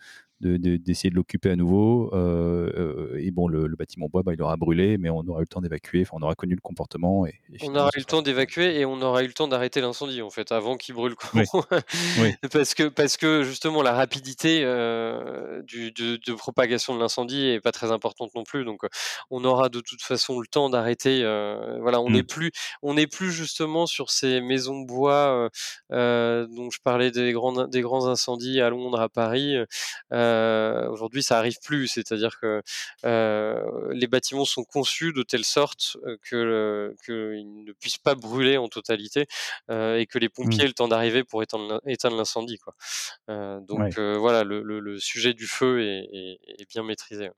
A: d'essayer de, l'occuper à nouveau. Euh, euh, et bon, le, bâtiment bois, bah, il aura brûlé, mais on aura eu le temps d'évacuer. Enfin, on aura connu le comportement. Et,
B: on aura eu le temps d'évacuer et on aura eu le temps d'arrêter l'incendie, en fait, avant qu'il brûle. parce, que, parce que justement, la rapidité euh, du, de, propagation de l'incendie est pas très importante non plus. Donc, on aura de toute façon le temps d'arrêter. voilà, on n'est mmh. plus, on plus justement sur ces maisons bois dont je parlais des grands, des grands incendies à Londres, à Paris. Euh, aujourd'hui, ça arrive plus, c'est-à-dire que euh, les bâtiments sont conçus de telle sorte euh, que qu'ils ne puissent pas brûler en totalité et que les pompiers aient le temps d'arriver pour éteindre, l'incendie. Donc voilà, le, sujet du feu est, est bien maîtrisé.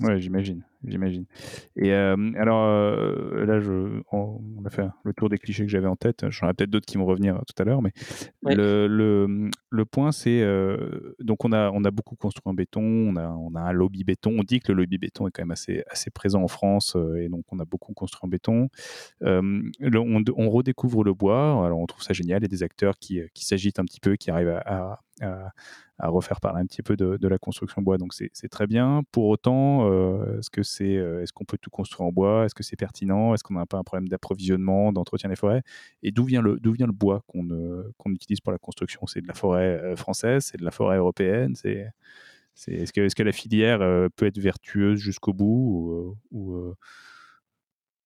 A: Ouais, j'imagine, j'imagine. Et euh, alors euh, là, je, on, a fait le tour des clichés que j'avais en tête. J'en ai peut-être d'autres qui vont revenir tout à l'heure, mais le, le, le, point, c'est euh, donc on a on a beaucoup construit en béton, on a on a un lobby béton. On dit que le lobby béton est quand même assez assez présent en France, et donc on a beaucoup construit en béton. on, on, redécouvre le bois. Alors on trouve ça génial. Il y a des acteurs qui qui s'agitent un petit peu, qui arrivent à, à à refaire parler un petit peu de, la construction bois. Donc c'est très bien. Pour autant, euh, est-ce que euh, est-ce qu'on peut tout construire en bois? Est-ce que c'est pertinent? Est-ce qu'on n'a pas un problème d'approvisionnement, d'entretien des forêts? Et d'où vient le vient le bois qu'on qu'on utilise pour la construction? C'est de la forêt euh, française? C'est de la forêt européenne? C'est est-ce que, est que, la filière peut être vertueuse jusqu'au bout ou,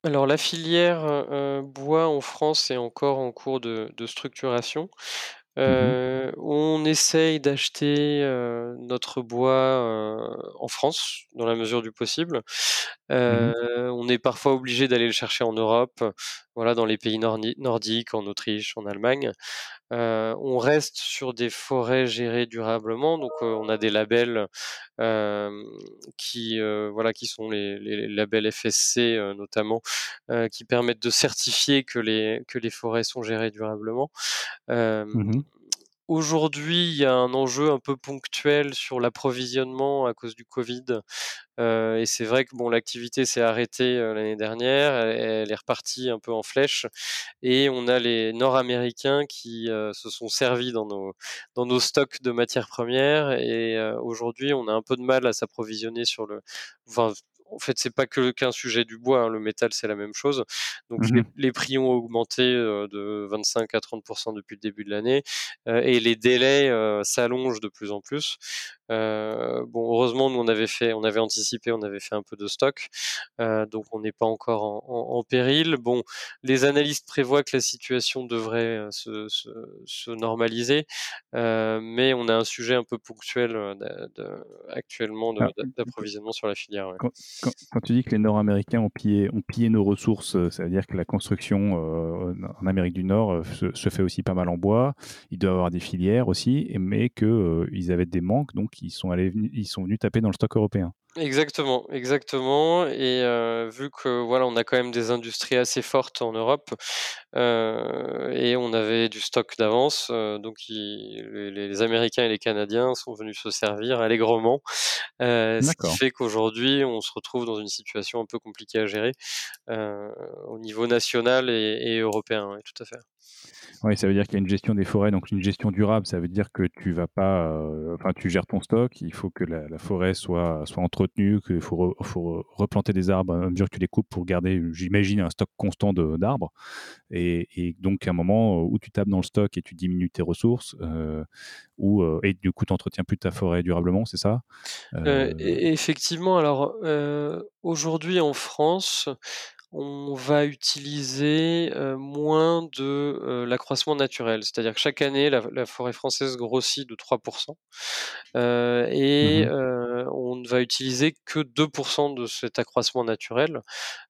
B: Alors la filière bois en France est encore en cours de structuration. Mmh euh, on essaye d'acheter, euh, notre bois, euh, en France, dans la mesure du possible. Mmh on est parfois obligé d'aller le chercher en Europe, voilà, dans les pays nordiques, en Autriche, en Allemagne. on reste sur des forêts gérées durablement, donc on a des labels, qui, voilà, qui sont les labels FSC, notamment, qui permettent de certifier que les que les forêts sont gérées durablement. Mmh Aujourd'hui, il y a un enjeu un peu ponctuel sur l'approvisionnement à cause du Covid. Euh, et c'est vrai que bon, l'activité s'est arrêtée euh, l'année dernière, elle, est repartie un peu en flèche. Et on a les Nord-Américains qui euh, se sont servis dans nos, stocks de matières premières. Et aujourd'hui, on a un peu de mal à s'approvisionner sur le, en fait, c'est pas que qu'un sujet du bois. Hein, le métal, c'est la même chose. Donc les,
A: Mmh
B: prix ont augmenté de 25 à 30% depuis le début de l'année et les délais s'allongent de plus en plus. Bon, heureusement, nous on avait fait, on avait anticipé, on avait fait un peu de stock, donc on n'est pas encore en, en, péril. Bon, les analystes prévoient que la situation devrait se, se, se normaliser, mais on a un sujet un peu ponctuel de, de, actuellement d'approvisionnement sur la filière.
A: Quand, quand, tu dis que les Nord-Américains ont pillé, ont pillé nos ressources, ça veut dire que la construction en Amérique du Nord se, se, fait aussi pas mal en bois. Il doit y avoir des filières aussi, mais qu'ils avaient des manques, donc ils sont, allés, ils sont venus taper dans le stock européen.
B: Exactement, exactement. Et vu que voilà, on a quand même des industries assez fortes en Europe et on avait du stock d'avance, donc les, Américains et les Canadiens sont venus se servir allègrement, ce qui fait qu'aujourd'hui on se retrouve dans une situation un peu compliquée à gérer au niveau national et, européen. tout à fait.
A: Oui, ça veut dire qu'il y a une gestion des forêts, donc une gestion durable. Ça veut dire que tu vas pas, enfin, tu gères ton stock. Il faut que la, forêt soit soit qu'il faut, faut, replanter des arbres à mesure que tu les coupes pour garder, j'imagine, un stock constant d'arbres. Et, donc, à un moment où tu tapes dans le stock et tu diminues tes ressources, euh, euh, et du coup, tu n'entretiens plus ta forêt durablement, c'est ça?
B: Effectivement. Alors, aujourd'hui en France, on va utiliser moins de l'accroissement naturel. C'est-à-dire que chaque année, la, forêt française grossit de 3%. et mmh on ne va utiliser que 2% de cet accroissement naturel.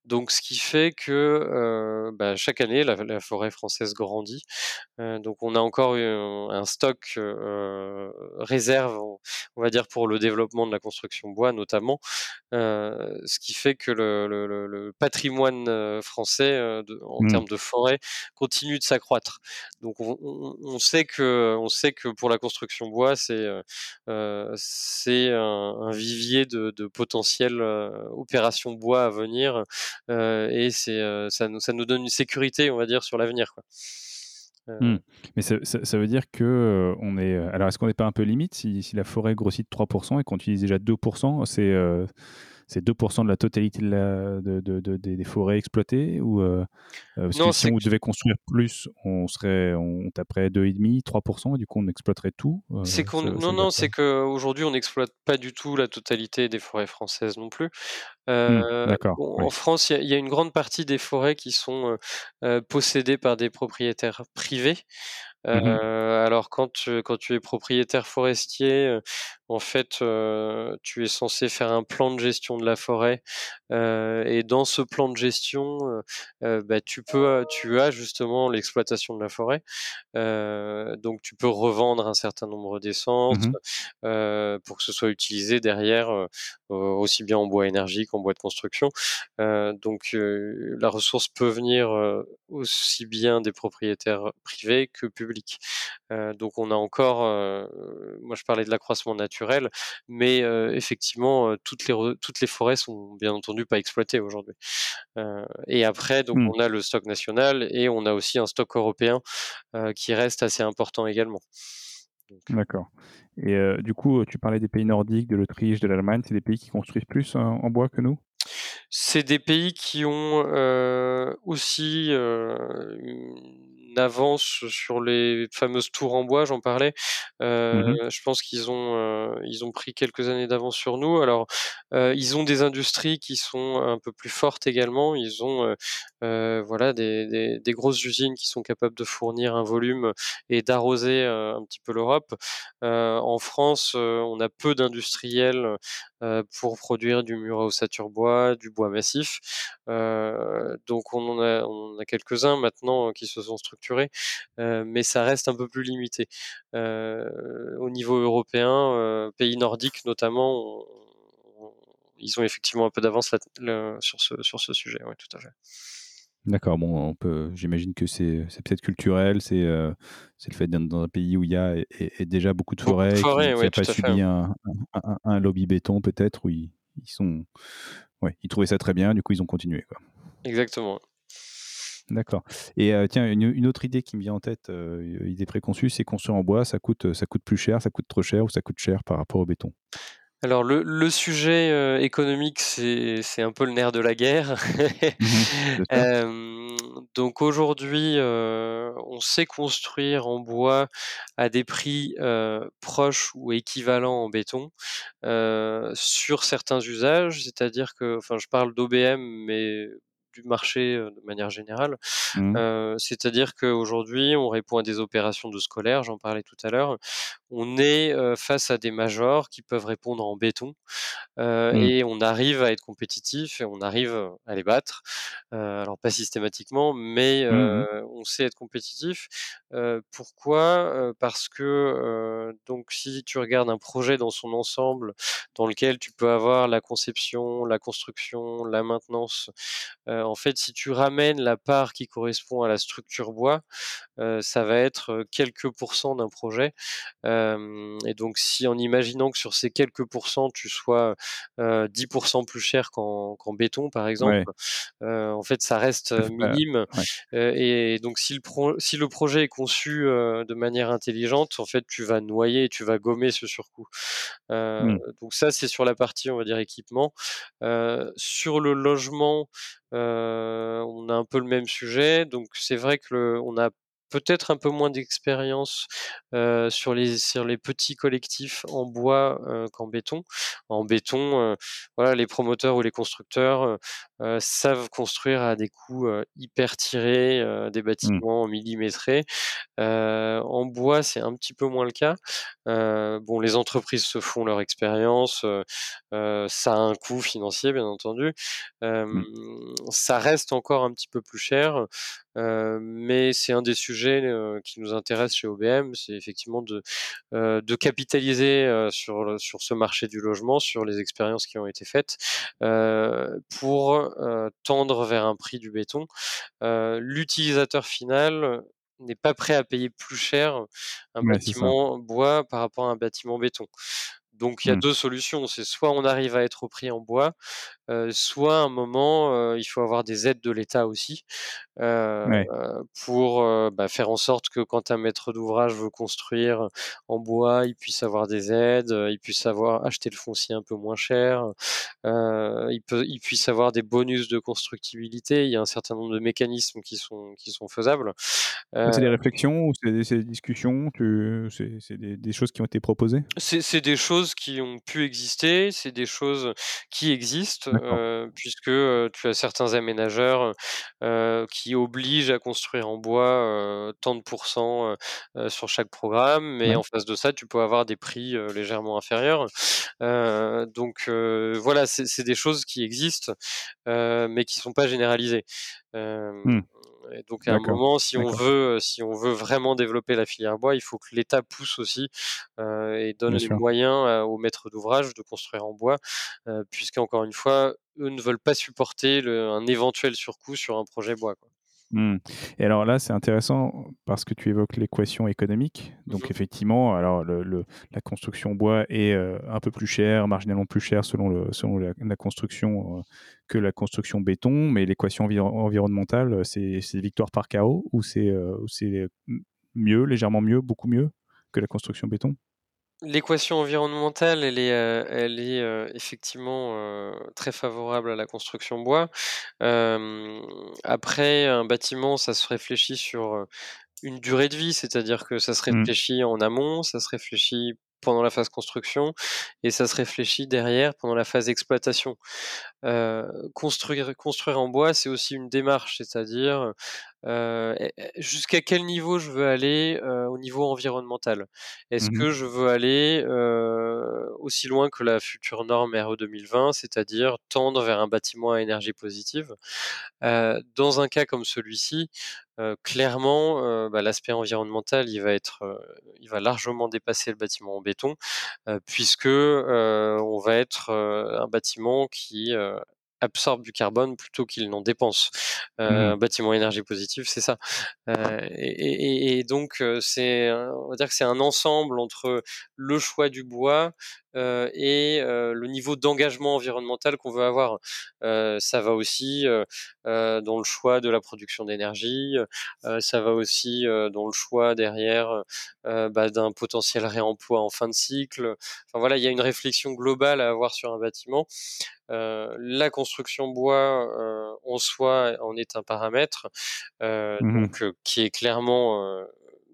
B: Donc, ce qui fait que bah, chaque année, la, forêt française grandit. donc, on a encore un, stock réserve, on, va dire, pour le développement de la construction bois, notamment. ce qui fait que le, patrimoine français en mmh. termes de forêt continue de s'accroître. Donc, on, sait que, on sait que pour la construction bois, c'est c'est un, vivier de, de potentielles opérations bois à venir et c'est ça, nous, ça nous donne une sécurité, on va dire, sur l'avenir.
A: Mmh. Mais ça, ça, veut dire que on est. Alors, est-ce qu'on n'est pas un peu limite si, si, la forêt grossit de 3% et qu'on utilise déjà 2% C'est c'est 2% de la totalité de la, de, de, des forêts exploitées ou euh, euh que si on devait construire plus, on serait on taperait 2,5, 3% et du coup on exploiterait tout.
B: Euh, c'est qu'on non non, c'est qu'aujourd'hui on n'exploite pas du tout la totalité des forêts françaises non plus. Mmh, en France, il y, a une grande partie des forêts qui sont possédées par des propriétaires privés. Mmh alors quand tu, quand tu es propriétaire forestier, en fait, tu es censé faire un plan de gestion de la forêt et dans ce plan de gestion, bah, tu peux, tu as justement l'exploitation de la forêt. donc tu peux revendre un certain nombre d'essences mmh pour que ce soit utilisé derrière aussi bien en bois énergie qu'en bois de construction. donc la ressource peut venir aussi bien des propriétaires privés que publics. donc on a encore, moi je parlais de l'accroissement naturel, mais effectivement toutes les toutes les forêts sont bien entendu pas exploitées aujourd'hui. et après donc mmh. on a le stock national et on a aussi un stock européen qui reste assez important également.
A: D'accord. Et du coup, tu parlais des pays nordiques, de l'Autriche, de l'Allemagne, c'est des pays qui construisent plus en bois que nous?
B: C'est des pays qui ont aussi une avance sur les fameuses tours en bois, j'en parlais. Mmh je pense qu'ils ont, ils ont pris quelques années d'avance sur nous. Alors, ils ont des industries qui sont un peu plus fortes également. Ils ont voilà, des, grosses usines qui sont capables de fournir un volume et d'arroser un petit peu l'Europe. en France, on a peu d'industriels pour produire du mur à ossature bois, du bois massif. donc on en a, on a quelques-uns maintenant qui se sont structurés, mais ça reste un peu plus limité. au niveau européen, pays nordiques notamment, ils ont effectivement un peu d'avance sur, ce, sur ce sujet. Oui, tout à fait.
A: D'accord, bon, on peut, j'imagine que c'est, peut-être culturel, c'est, le fait d'être dans un pays où il y a et, déjà beaucoup de forêts, qui n'a pas subi un, lobby béton peut-être, où ils, sont, ouais, ils trouvaient ça très bien, du coup ils ont continué. Quoi.
B: Exactement.
A: D'accord. Et tiens, une, autre idée qui me vient en tête, idée préconçue, c'est construire en bois, ça coûte, ça coûte plus cher, ça coûte trop cher ou ça coûte cher par rapport au béton?
B: Alors le le sujet, heu, économique, c'est un peu le nerf de la guerre.
A: Mmh mh. Bien sûr.
B: Hem, donc aujourd'hui, heu, on sait construire en bois à des prix, proches ou équivalents en béton, sur certains usages. C'est-à-dire que enfin, je parle d'OBM, mais du marché, de manière générale.
A: Mmh.
B: C'est-à-dire qu'aujourd'hui, on répond à des opérations de scolaires, j'en parlais tout à l'heure. On est, face à des majors qui peuvent répondre en béton,
A: Mmh.
B: et on arrive à être compétitif et on arrive, à les battre. Alors pas systématiquement, mais
A: Mmh
B: on sait être compétitif. Pourquoi? Parce que, donc si tu regardes un projet dans son ensemble, dans lequel tu peux avoir la conception, la construction, la maintenance, heu, en fait, si tu ramènes la part qui correspond à la structure bois, ça va être, quelques pourcents d'un projet. Et donc si en imaginant que sur ces quelques pourcents, tu sois, heu, 10% plus cher qu'en béton, par exemple,
A: Ouais,
B: en fait, ça reste, minime,
A: ouais.
B: et donc si le pro si le projet est conçu, de manière intelligente, en fait, tu vas noyer et tu vas gommer ce surcoût.
A: Mmh.
B: donc ça, c'est sur la partie, on va dire, équipement. Sur le logement, on a un peu le même sujet. Donc c'est vrai que le on a peut-être un peu moins d'expérience, sur les sur les petits collectifs en bois, qu'en béton. En béton, voilà, les promoteurs ou les constructeurs, savent construire à des coûts, hyper tirés, des
A: Mmh.
B: bâtiments millimétrés. Heu, en bois, c'est un petit peu moins le cas. Bon, les entreprises se font leur expérience, ça a un coût financier, bien entendu.
A: Mmh.
B: ça reste encore un petit peu plus cher, heu, mais c'est un des sujets, heu, qui nous intéresse chez OBM, c'est effectivement de, de capitaliser, sur le sur ce marché du logement, sur les expériences qui ont été faites, pour, tendre vers un prix du béton. L'utilisateur final n'est pas prêt à payer plus cher un
A: Ouais,
B: bâtiment bois par rapport à un bâtiment béton. Donc il y a
A: Mmh.
B: 2 solutions, c'est soit on arrive à être au prix en bois, soit à un moment, il faut avoir des aides de l'État aussi,
A: Ouais.
B: pour, bah, faire en sorte que quand un maître d'ouvrage veut construire en bois, il puisse avoir des aides, il puisse avoir acheter le foncier un peu moins cher, il peut il puisse avoir des bonus de constructibilité. Il y a un certain nombre de mécanismes qui sont qui sont faisables.
A: C'est des réflexions ou c'est des discussions? C'est des des choses qui ont été proposées?
B: c'est des choses qui ont pu exister, c'est des choses qui existent, puisque, tu as certains aménageurs, qui obligent à construire en bois, tant de pourcents, sur chaque programme, mais
A: Ouais.
B: en face de ça, tu peux avoir des prix, légèrement inférieurs. Donc voilà, c'est des choses qui existent, mais qui sont pas généralisées.
A: Mmh.
B: Et donc à un moment, si on veut, si on veut vraiment développer la filière bois, il faut que l'État pousse aussi, heu et donne
A: Bien
B: les
A: sûr.
B: moyens, heu, aux maîtres d'ouvrage de construire en bois, puisqu'encore une fois, eux ne veulent pas supporter le un éventuel surcoût sur un projet bois, quoi.
A: Mmh. Et alors là, c'est intéressant parce que tu évoques l'équation économique.
B: Mmh
A: Donc
B: mh.
A: effectivement, alors le le la construction bois est, heu, un peu plus chère, marginalement plus chère selon le selon la la construction, heu, que la construction béton. Mais l'équation environ environnementale, c'est victoire par chaos ou c'est, heu, ou c'est, m mieux, légèrement mieux, beaucoup mieux que la construction béton?
B: L'équation environnementale, elle est, elle est, heu, effectivement, heu, très favorable à la construction bois. Après un bâtiment, ça se réfléchit sur, une durée de vie, c'est-à-dire que ça se
A: Mmh.
B: réfléchit en amont, ça se réfléchit pendant la phase construction et ça se réfléchit derrière pendant la phase exploitation. Construire en bois, c'est aussi une démarche, c'est-à-dire, jusqu'à quel niveau je veux aller, au niveau environnemental? Est-ce
A: Mmh
B: que je veux aller, aussi loin que la future norme RE 2020, c'est-à-dire tendre vers un bâtiment à énergie positive? Dans un cas comme celui-ci, clairement, bah, l'aspect environnemental, il va être, il va largement dépasser le bâtiment en béton, puisque, on va être, un bâtiment qui, absorbe du carbone plutôt qu'il n'en dépense. Euh. Un bâtiment énergie positive, c'est ça. Euh, et, et- et donc, euh, c'est, on va dire que c'est un ensemble entre le choix du bois euh, et le niveau d'engagement environnemental qu'on veut avoir. Ça va aussi dans le choix de la production d'énergie, ça va aussi dans le choix derrière bah, d'un potentiel réemploi en fin de cycle. Enfin voilà, il y a une réflexion globale à avoir sur un bâtiment. La construction bois euh, en soi en est un paramètre euh, donc euh, qui est clairement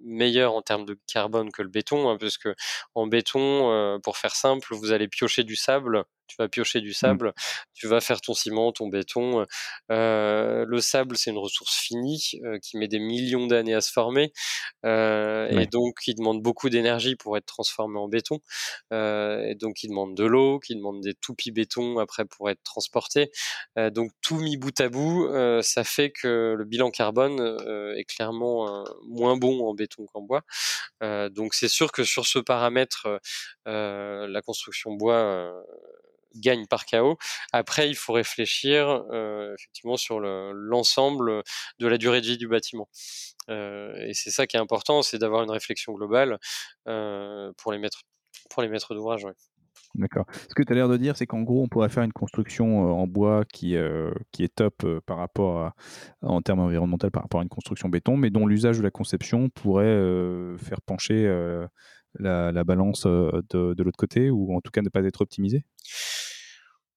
B: meilleur en termes de carbone que le béton, hein, parce que en béton, pour faire simple, vous allez piocher du sable, tu vas piocher du sable, tu vas faire ton ciment, ton béton. Euh, le sable, c'est une ressource finie euh, qui met des millions d'années à se former euh, et donc qui demande beaucoup d'énergie pour être transformé en béton. Euh, et donc qui demande de l'eau, qui demande des toupies béton après pour être transporté. Euh, donc tout mis bout à bout, euh, ça fait que le bilan carbone euh, est clairement moins bon en béton qu'en bois. Euh, donc c'est sûr que sur ce paramètre, euh, la construction bois euh, gagne par chaos. Après, il faut réfléchir euh, effectivement sur le- l'ensemble de la durée de vie du bâtiment. Euh, et c'est ça qui est important, c'est d'avoir une réflexion globale euh, pour les maîtres, d'ouvrage.
A: D'accord. Ce que tu as l'air de dire, c'est qu'en gros, on pourrait faire une construction en bois qui, qui est top par rapport en termes environnementaux par rapport à une construction béton, mais dont l'usage de la conception pourrait faire pencher la, la balance de, de l'autre côté, ou en tout cas ne pas être optimisée.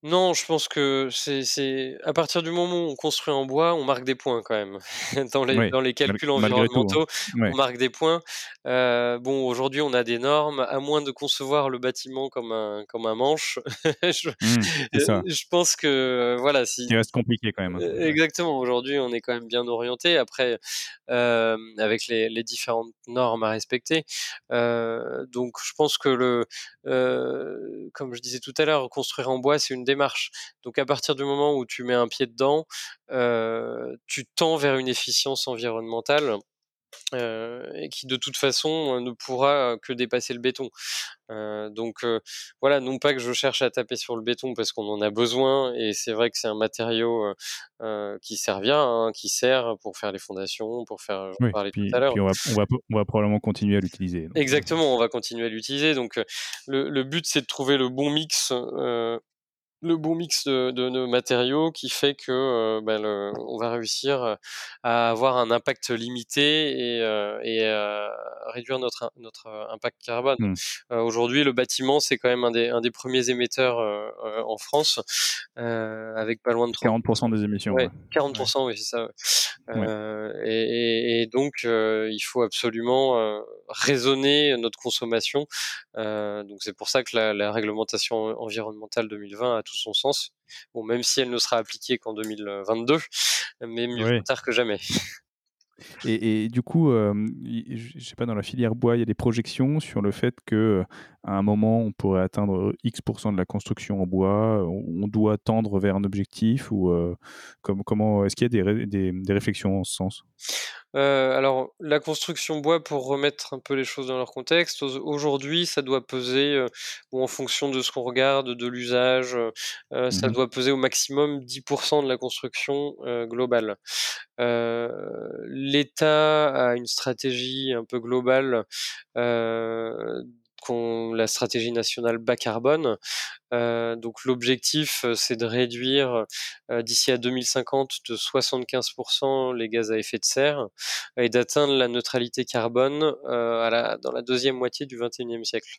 B: Non, je pense que c'est, c'est à partir du moment où on construit en bois, on marque des points quand même. Dans les,
A: Oui,
B: dans les calculs
A: tout, hein.
B: environnementaux, on marque des points. Euh, bon, aujourd'hui, on a des normes, à moins de concevoir le bâtiment comme un, comme un manche. je,
A: Mmh, ça.
B: je pense que, voilà, si,
A: reste compliqué quand même. hein.
B: Euh. Exactement. Aujourd'hui, on est quand même bien orienté. Après, euh, avec les, les différentes normes à respecter. Euh, donc, je pense que le, comme je disais tout à l'heure, construire en bois, c'est une démarche. Donc, à partir du moment où tu mets un pied dedans, euh, tu tends vers une efficience environnementale. euh, et qui de toute façon euh, ne pourra que dépasser le béton. Euh, donc euh, voilà, non pas que je cherche à taper sur le béton parce qu'on en a besoin et c'est vrai que c'est un matériau qui sert bien, hein, qui sert pour faire les fondations, pour faire, j'en
A: Oui,
B: parlais
A: puis,
B: tout à l'heure.
A: on, va, on, va, on va probablement continuer à l'utiliser.
B: Exactement, on va continuer à l'utiliser. Donc le, le but c'est de trouver le bon mix. Euh, le bon mix de, de, de matériaux qui fait que euh, ben, le, on va réussir à avoir un impact limité et, euh, et à réduire notre, notre impact carbone.
A: Mm.
B: Euh, Aujourd'hui, le bâtiment, c'est quand même un des, un des premiers émetteurs euh, euh, en France, euh, avec pas loin de 30,
A: 40% des émissions.
B: Ouais,
A: ouais.
B: 40%, oui, c'est ça. Euh, et, et- et donc, euh, il faut absolument euh, raisonner notre consommation. Euh, donc, c'est pour ça que la, la réglementation environnementale 2020 a tout son sens. Bon, même si elle ne sera appliquée qu'en 2022, mais mieux
A: Oui.
B: tard que jamais.
A: Et, et du coup, euh, je sais pas, dans la filière bois, il y a des projections sur le fait que euh, à un moment, on pourrait atteindre X% de la construction en bois. On on doit tendre vers un objectif ou euh, comme, comment est-ce qu'il y a des, des réflexions en ce sens?
B: Euh, alors, la construction bois, pour remettre un peu les choses dans leur contexte, au- aujourd'hui, ça doit peser, euh, bon, en fonction de ce qu'on regarde, de l'usage, euh, euh, ça
A: Mhm.
B: doit peser au maximum 10% de la construction globale. L'État a une stratégie un peu globale, la stratégie nationale bas carbone. Euh, donc l'objectif, euh, c'est de réduire euh, d'ici à 2050 de 75% les gaz à effet de serre et d'atteindre la neutralité carbone à la, dans la deuxième moitié du 21e siècle.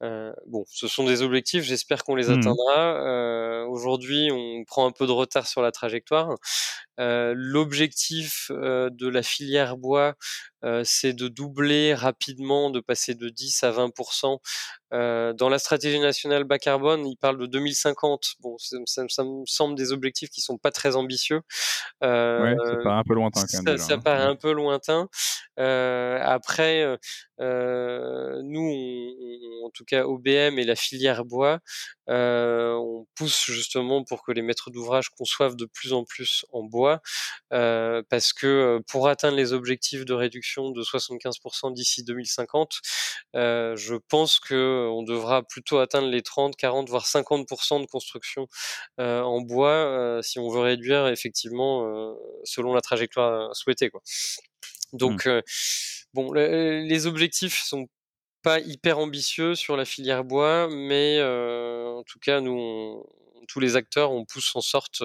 B: Bon, ce sont des objectifs, j'espère qu'on les
A: Mhm.
B: atteindra. Aujourd'hui, on prend un peu de retard sur la trajectoire. L'objectif de la filière bois, c'est de doubler rapidement, de passer de 10 à 20%. Euh, dans la stratégie nationale bas carbone, il parle de 2050. Bon, ça, me semble des objectifs qui sont pas très ambitieux. Euh,
A: Ouais, ça paraît un peu lointain quand
B: ça,
A: même. déjà,
B: ça
A: hein.
B: paraît
A: Ouais.
B: un peu lointain. Euh, après, euh, euh, nous, on- on- en tout cas OBM et la filière bois, on pousse justement pour que les maîtres d'ouvrage conçoivent de plus en plus en bois, parce que pour atteindre les objectifs de réduction de 75% d'ici 2050, je pense que on devra plutôt atteindre les 30, 40, voire 50% de construction en bois si on veut réduire effectivement selon la trajectoire souhaitée. Quoi. Donc, mmh. bon, les objectifs sont pas hyper ambitieux sur la filière bois, mais en tout cas, nous, tous les acteurs, on pousse en sorte,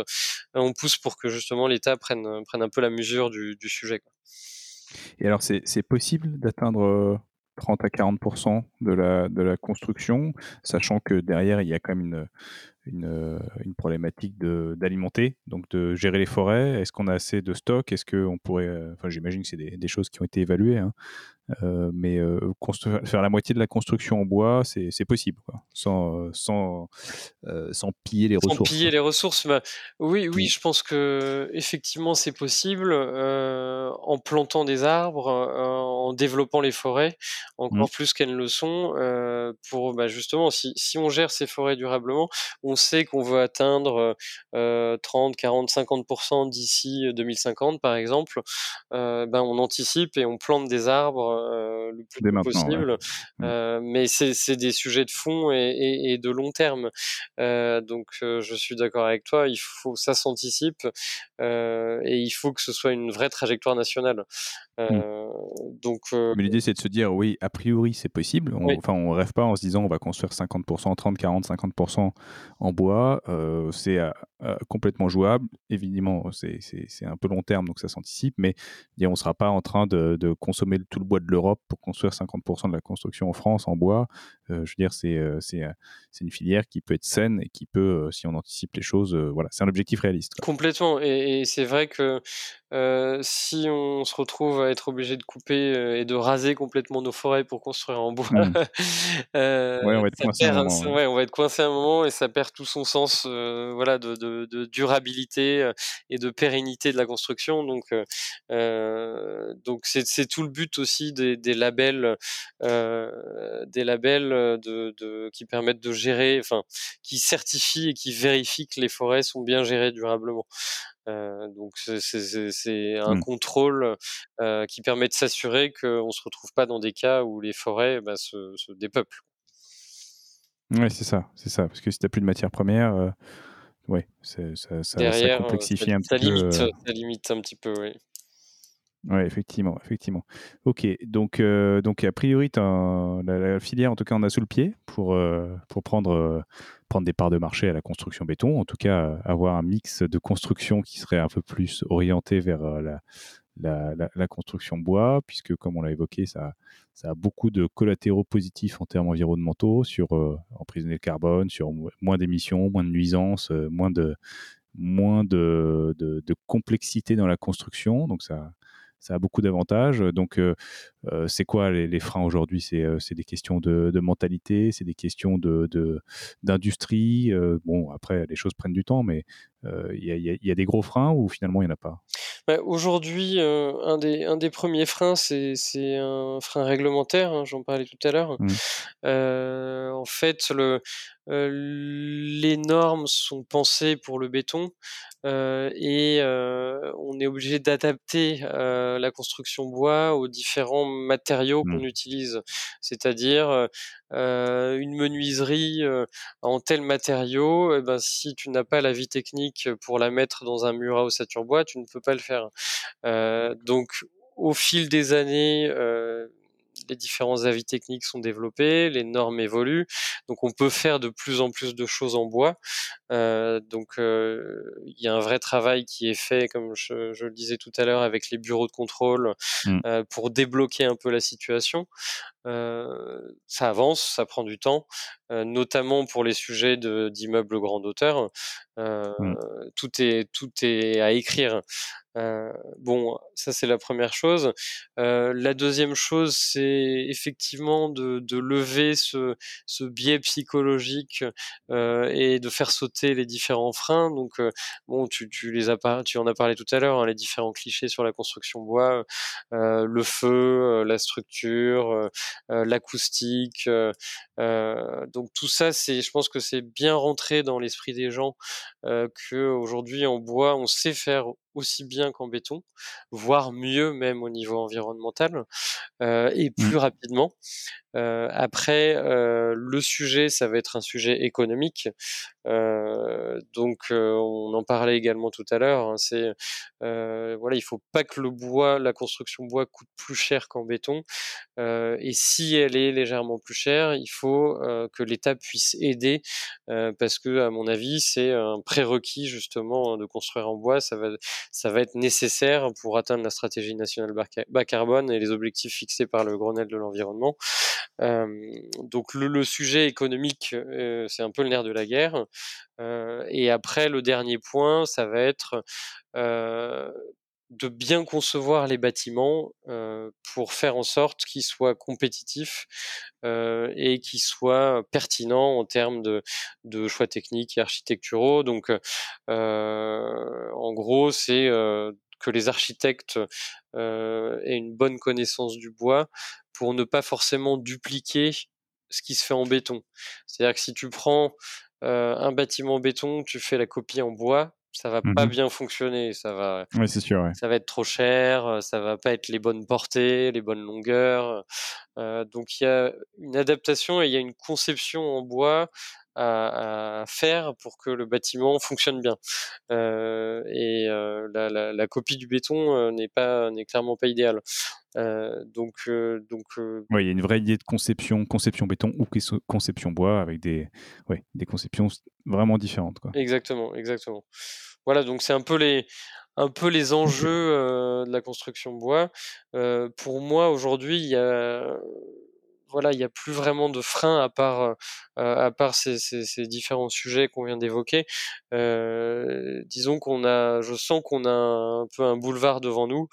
B: on pousse pour que justement l'État prenne, prenne un peu la mesure du, sujet.
A: Et alors, c'est possible d'atteindre 30 à 40% de la, de la construction, sachant que derrière, il y a quand même une, une, une problématique d'alimenter, donc de gérer les forêts. Est-ce qu'on a assez de stock? Est-ce qu'on pourrait, enfin j'imagine que c'est des, des, choses qui ont été évaluées, hein, euh, mais euh, faire la moitié de la construction en bois, c'est possible, quoi, sans, sans, euh, sans piller les ressources.
B: Sans piller les ressources, bah, oui, oui, je pense que effectivement c'est possible en plantant des arbres, en développant les forêts, encore mmh. plus qu'elles le sont, pour bah, justement, si, si, on gère ces forêts durablement, on sait qu'on veut atteindre 30, 40, 50% d'ici 2050, par exemple, ben on anticipe et on plante des arbres le plus tôt possible. Mmh. Mais c'est des sujets de fond et, de long terme. Donc je suis d'accord avec toi, il faut ça s'anticipe et il faut que ce soit une vraie trajectoire nationale. Mmh.
A: donc, mais l'idée c'est de se dire oui, a priori c'est possible. On, Enfin, on rêve pas en se disant on va construire 50%, 30, 40, 50% en bois. c'est complètement jouable. Évidemment, c'est un peu long terme, donc ça s'anticipe, mais on ne sera pas en train de, de consommer tout le bois de l'Europe pour construire 50% de la construction en France en bois. je veux dire, c'est c'est une filière qui peut être saine et qui peut, si on anticipe les choses, voilà, c'est un objectif réaliste.
B: Complètement. Et, c'est vrai que si on se retrouve à être obligé de couper et de raser complètement nos forêts pour construire en bois, mmh.
A: on va être coincé un moment.
B: on va être coincé un moment et ça perd tout son sens, voilà, de, de, durabilité et de pérennité de la construction. Donc, donc c'est tout le but aussi des, des labels, des labels de, de, qui permettent de gérer, enfin, qui certifient et qui vérifient que les forêts sont bien gérées durablement. Euh, donc c'est un mmh. contrôle euh, qui permet de s'assurer qu'on ne se retrouve pas dans des cas où les forêts bah, se, se, dépeuplent.
A: Oui, c'est ça, c'est ça. Parce que si tu n'as plus de matière première, euh, ouais, ça, ça, ça, complexifie un petit
B: peu. Ça limite un petit peu, oui.
A: Oui, effectivement, effectivement. Ok, donc, euh, donc a priori, la, filière, en tout cas, on a sous le pied pour, euh, pour prendre, euh, prendre des parts de marché à la construction béton. En tout cas, avoir un mix de construction qui serait un peu plus orienté vers la, la, la, construction bois, puisque, comme on l'a évoqué, ça, a beaucoup de collatéraux positifs en termes environnementaux sur emprisonner le carbone, sur moins d'émissions, moins de nuisances, moins de moins de, de, complexité dans la construction. Donc ça, ça a beaucoup d'avantages. Donc, euh, euh, c'est quoi les, freins aujourd'hui? C'est, euh, des questions de, mentalité, c'est des questions de, d'industrie. bon, après, les choses prennent du temps, mais il y, a, des gros freins ou finalement il n'y en a pas?
B: Bah, Aujourd'hui, un, des, un des premiers freins, c'est, un frein réglementaire, hein, j'en parlais tout à l'heure. Mmh. en fait, le, les normes sont pensées pour le béton et on est obligé d'adapter la construction bois aux différents matériaux qu'on mmh. utilise. C'est-à-dire une menuiserie en tel matériau, eh ben, si tu n'as pas la vie technique pour la mettre dans un mur à ossature bois, tu ne peux pas le faire. donc au fil des années, les différents avis techniques sont développés, les normes évoluent, donc on peut faire de plus en plus de choses en bois. Euh, donc euh, il y a un vrai travail qui est fait, comme je, le disais tout à l'heure, avec les bureaux de contrôle mmh. euh, pour débloquer un peu la situation. ça avance, ça prend du temps, notamment pour les sujets d'immeubles grande hauteur. Mmh. Tout est tout est à écrire. Bon, ça c'est la première chose. la deuxième chose, c'est effectivement de, de lever ce, ce biais psychologique et de faire sauter les différents freins. Donc, bon, tu, tu les as pas, tu en as parlé tout à l'heure, hein, les différents clichés sur la construction bois, le feu, la structure, l'acoustique. donc tout ça, c'est, je pense que c'est bien rentré dans l'esprit des gens que aujourd'hui en bois, on sait faire aussi bien qu'en béton, voire mieux même au niveau environnemental euh, et mmh. plus rapidement. Euh, après, euh, le sujet, ça va être un sujet économique. Donc, on en parlait également tout à l'heure. Hein, c'est voilà, il faut pas que le bois, la construction bois, coûte plus cher qu'en béton. et si elle est légèrement plus chère, il faut que l'État puisse aider, parce que, à mon avis, c'est un prérequis justement de construire en bois. Ça va, ça va être nécessaire pour atteindre la stratégie nationale bas carbone et les objectifs fixés par le Grenelle de l'environnement donc le, sujet économique, c'est un peu le nerf de la guerre. et après, le dernier point, ça va être de bien concevoir les bâtiments pour faire en sorte qu'ils soient compétitifs et qu'ils soient pertinents en termes de, de, choix techniques et architecturaux. Donc, en gros, c'est que les architectes aient une bonne connaissance du bois pour ne pas forcément dupliquer ce qui se fait en béton. C'est-à-dire que si tu prends euh, un bâtiment en béton, tu fais la copie en bois, ça va pas mmh bien fonctionner. Ça va,
A: c'est sûr,
B: ça va être trop cher, ça va pas être les bonnes portées, les bonnes longueurs. Euh, donc il y a une adaptation et il y a une conception en bois à, faire pour que le bâtiment fonctionne bien. Euh, et euh, la, la, la, copie du béton euh, n'est pas n'est clairement pas idéale. Donc donc
A: ouais, il y a une vraie idée de conception conception béton ou conception bois avec des ouais, des conceptions vraiment différentes quoi.
B: Exactement exactement. Voilà donc c'est un peu les un peu les enjeux de la construction bois. pour moi aujourd'hui il y a il n'y a plus vraiment de frein à part, à part ces, différents sujets qu'on vient d'évoquer. disons qu'on a, je sens qu'on a un peu un boulevard devant nous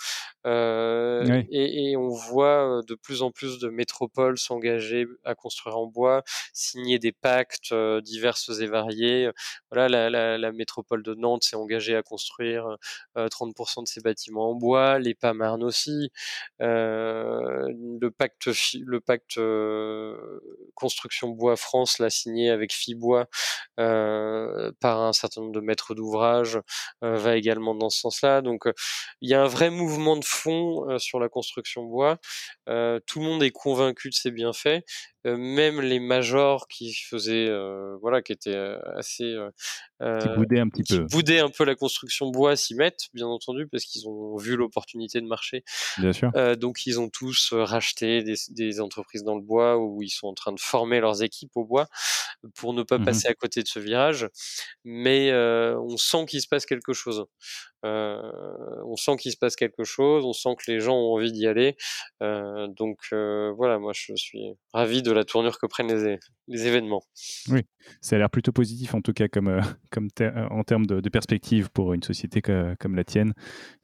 B: et, on voit de plus en plus de métropoles s'engager à construire en bois, signer des pactes divers et variés. Voilà, la, métropole de Nantes s'est engagée à construire 30% de ses bâtiments en bois, les Pamarnes aussi. le pacte, le pacte construction bois France l'a signé avec Fibois euh, par un certain nombre de maîtres d'ouvrage euh, va également dans ce sens-là. Donc il y a un vrai mouvement de fond sur la construction bois. tout le monde est convaincu de ses bienfaits. même les majors qui faisaient, voilà, qui étaient assez,
A: qui boudaient un petit
B: qui
A: peu,
B: boudaient un peu la construction bois s'y mettent, bien entendu, parce qu'ils ont vu l'opportunité de marché.
A: Bien sûr.
B: donc ils ont tous racheté des, des, entreprises dans le bois où ils sont en train de former leurs équipes au bois pour ne pas mmh passer à côté de ce virage. Mais on sent qu'il se passe quelque chose. on sent qu'il se passe quelque chose. On sent que les gens ont envie d'y aller. donc voilà, moi je suis ravi de la tournure que prennent les, les événements.
A: Oui, ça a l'air plutôt positif en tout cas comme, comme en termes de, perspective pour une société comme la tienne,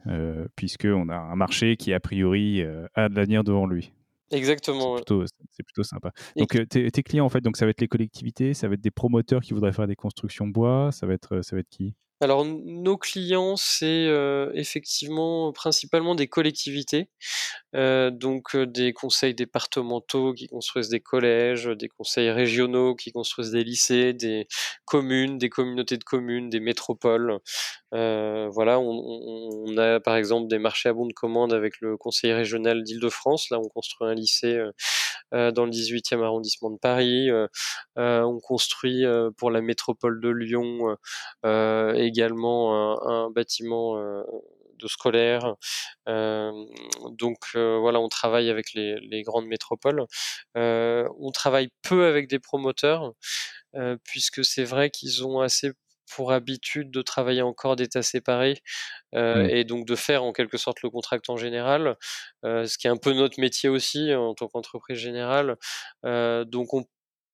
A: euh, puisqu'on a un marché qui a priori a de l'avenir devant lui.
B: Exactement.
A: C'est plutôt, sympa. Donc, euh, tes, clients, en fait, donc ça va être les collectivités, ça va être des promoteurs qui voudraient faire des constructions bois, ça va être, ça va être qui?
B: Alors nos clients, c'est effectivement principalement des collectivités, donc des conseils départementaux qui construisent des collèges, des conseils régionaux qui construisent des lycées, des communes, des communautés de communes, des métropoles. Voilà, on, a par exemple des marchés à bon de avec le conseil régional d'Île-de-France. Là, on construit un lycée euh, dans le 18e arrondissement de Paris. Euh, euh, on construit pour la métropole de Lyon également un, bâtiment de scolaire. donc voilà, on travaille avec les, grandes métropoles. on travaille peu avec des promoteurs, puisque c'est vrai qu'ils ont assez pour habitude de travailler encore d'état séparé euh, et donc de faire en quelque sorte le contract en général, euh, ce qui est un peu notre métier aussi en tant qu'entreprise générale. Euh, donc on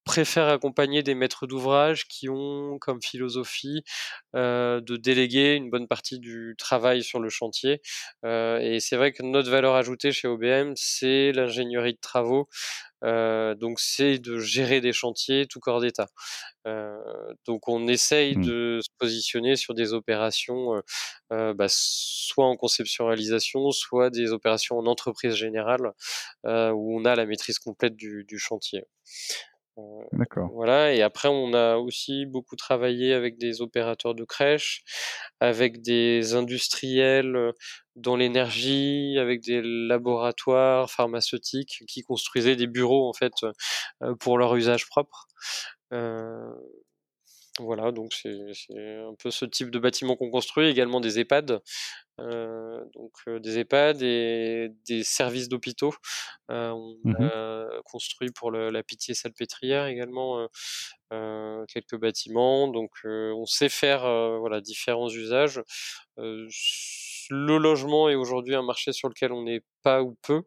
B: préfère accompagner des maîtres d'ouvrage qui ont comme philosophie de déléguer une bonne partie du travail sur le chantier. et c'est vrai que notre valeur ajoutée chez OBM, c'est l'ingénierie de travaux. donc c'est de gérer des chantiers tout corps d'état. donc on essaye
A: Mmh.
B: de se positionner sur des opérations, bah, soit en conception réalisation, soit des opérations en entreprise générale, où on a la maîtrise complète du, du chantier.
A: D'accord.
B: Voilà, et après on a aussi beaucoup travaillé avec des opérateurs de crèches, avec des industriels dans l'énergie, avec des laboratoires pharmaceutiques qui construisaient des bureaux en fait pour leur usage propre. Voilà, donc c'est un peu ce type de bâtiment qu'on construit, également des EHPAD. donc des EHPAD et des services d'hôpitaux. on
A: Mmh
B: a construit pour la Pitié Salpêtrière également quelques bâtiments. Donc on sait faire voilà différents usages. le logement est aujourd'hui un marché sur lequel on n'est pas ou peu.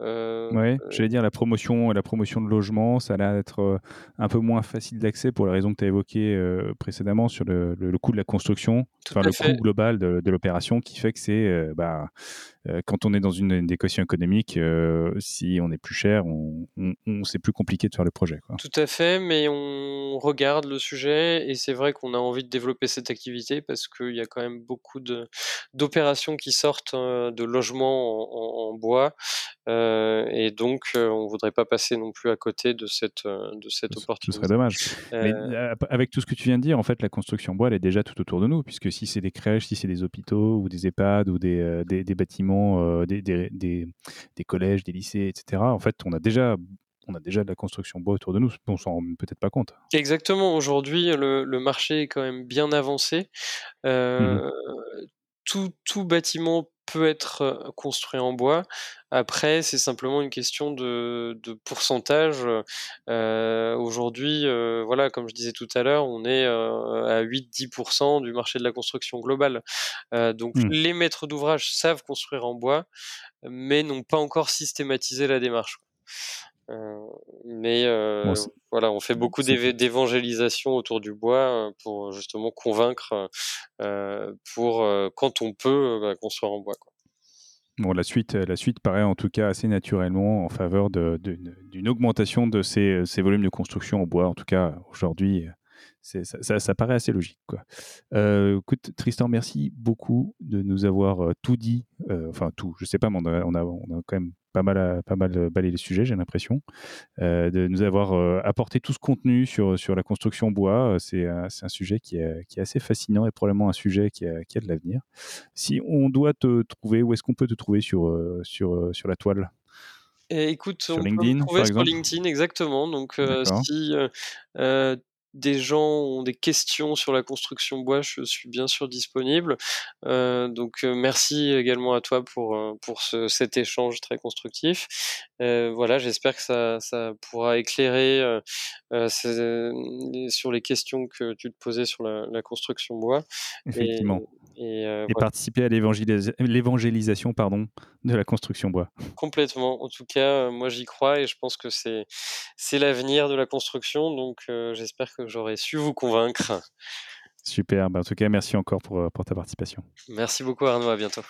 A: Ouais, j'allais dire la promotion, la promotion de logement, ça a l'air d'être un peu moins facile d'accès pour les raisons que tu as évoquées précédemment sur le, le, coût de la construction, enfin le
B: fait.
A: coût global de, de l'opération qui fait que c'est bah, quand on est dans une, une équation économique, si on est plus cher, on, on, c'est plus compliqué de faire le projet. Quoi.
B: Tout à fait, mais on regarde le sujet et c'est vrai qu'on a envie de développer cette activité parce qu'il y a quand même beaucoup d'opérations qui sortent de logements en, en bois euh, et donc on voudrait pas passer non plus à côté de cette, de cette
A: ce,
B: opportunité.
A: Ce serait dommage. Mais avec tout ce que tu viens de dire, en fait, la construction bois, elle est déjà tout autour de nous, puisque si c'est des crèches, si c'est des hôpitaux ou des EHPAD ou des, des, des bâtiments, des, des, des, collèges, des lycées, etc., en fait, on a déjà on a déjà de la construction bois autour de nous, on s'en rend peut-être pas compte.
B: Exactement, aujourd'hui, le, le, marché est quand même bien avancé. Euh, mmh tout, tout, bâtiment peut être construit en bois. Après, c'est simplement une question de, de pourcentage. Euh, Aujourd'hui, euh, voilà, comme je disais tout à l'heure, on est euh, à 8-10% du marché de la construction globale. donc, mmh. les maîtres d'ouvrage savent construire en bois, mais n'ont pas encore systématisé la démarche. Mais bon, voilà, on fait beaucoup d'évangélisation autour du bois pour justement convaincre pour quand on peut bah, construire en bois. Quoi.
A: Bon, la suite, la suite paraît en tout cas assez naturellement en faveur d'une augmentation de ces, ces, volumes de construction en bois. En tout cas, aujourd'hui, ça, ça, ça, paraît assez logique. Quoi. Euh, écoute, Tristan, merci beaucoup de nous avoir tout dit. Euh, enfin, tout, je sais pas, mais on a, on a, on a quand même pas mal, pas mal balayé les sujets, j'ai l'impression, euh, de nous avoir euh, apporté tout ce contenu sur, sur la construction bois. C'est un, un, sujet qui est, qui est, assez fascinant et probablement un sujet qui a, qui a de l'avenir. Si on doit te trouver, où est-ce qu'on peut te trouver sur, sur, sur la toile?
B: Et écoute,
A: sur
B: on
A: LinkedIn,
B: peut me trouver sur LinkedIn, exactement. Donc, euh, si euh, des gens ont des questions sur la construction bois, je suis bien sûr disponible. Euh, donc merci également à toi pour, pour ce, cet échange très constructif. Euh, voilà, j'espère que ça, ça, pourra éclairer euh, sur les questions que tu te posais sur la, la construction bois.
A: Effectivement.
B: Et, et,
A: et voilà. participer à l'évangélisation pardon, de la construction bois.
B: Complètement. En tout cas, moi j'y crois et je pense que c'est l'avenir de la construction. Donc j'espère que j'aurai su vous convaincre.
A: Super. Ben, en tout cas, merci encore pour, pour ta participation.
B: Merci beaucoup Arnaud. À bientôt.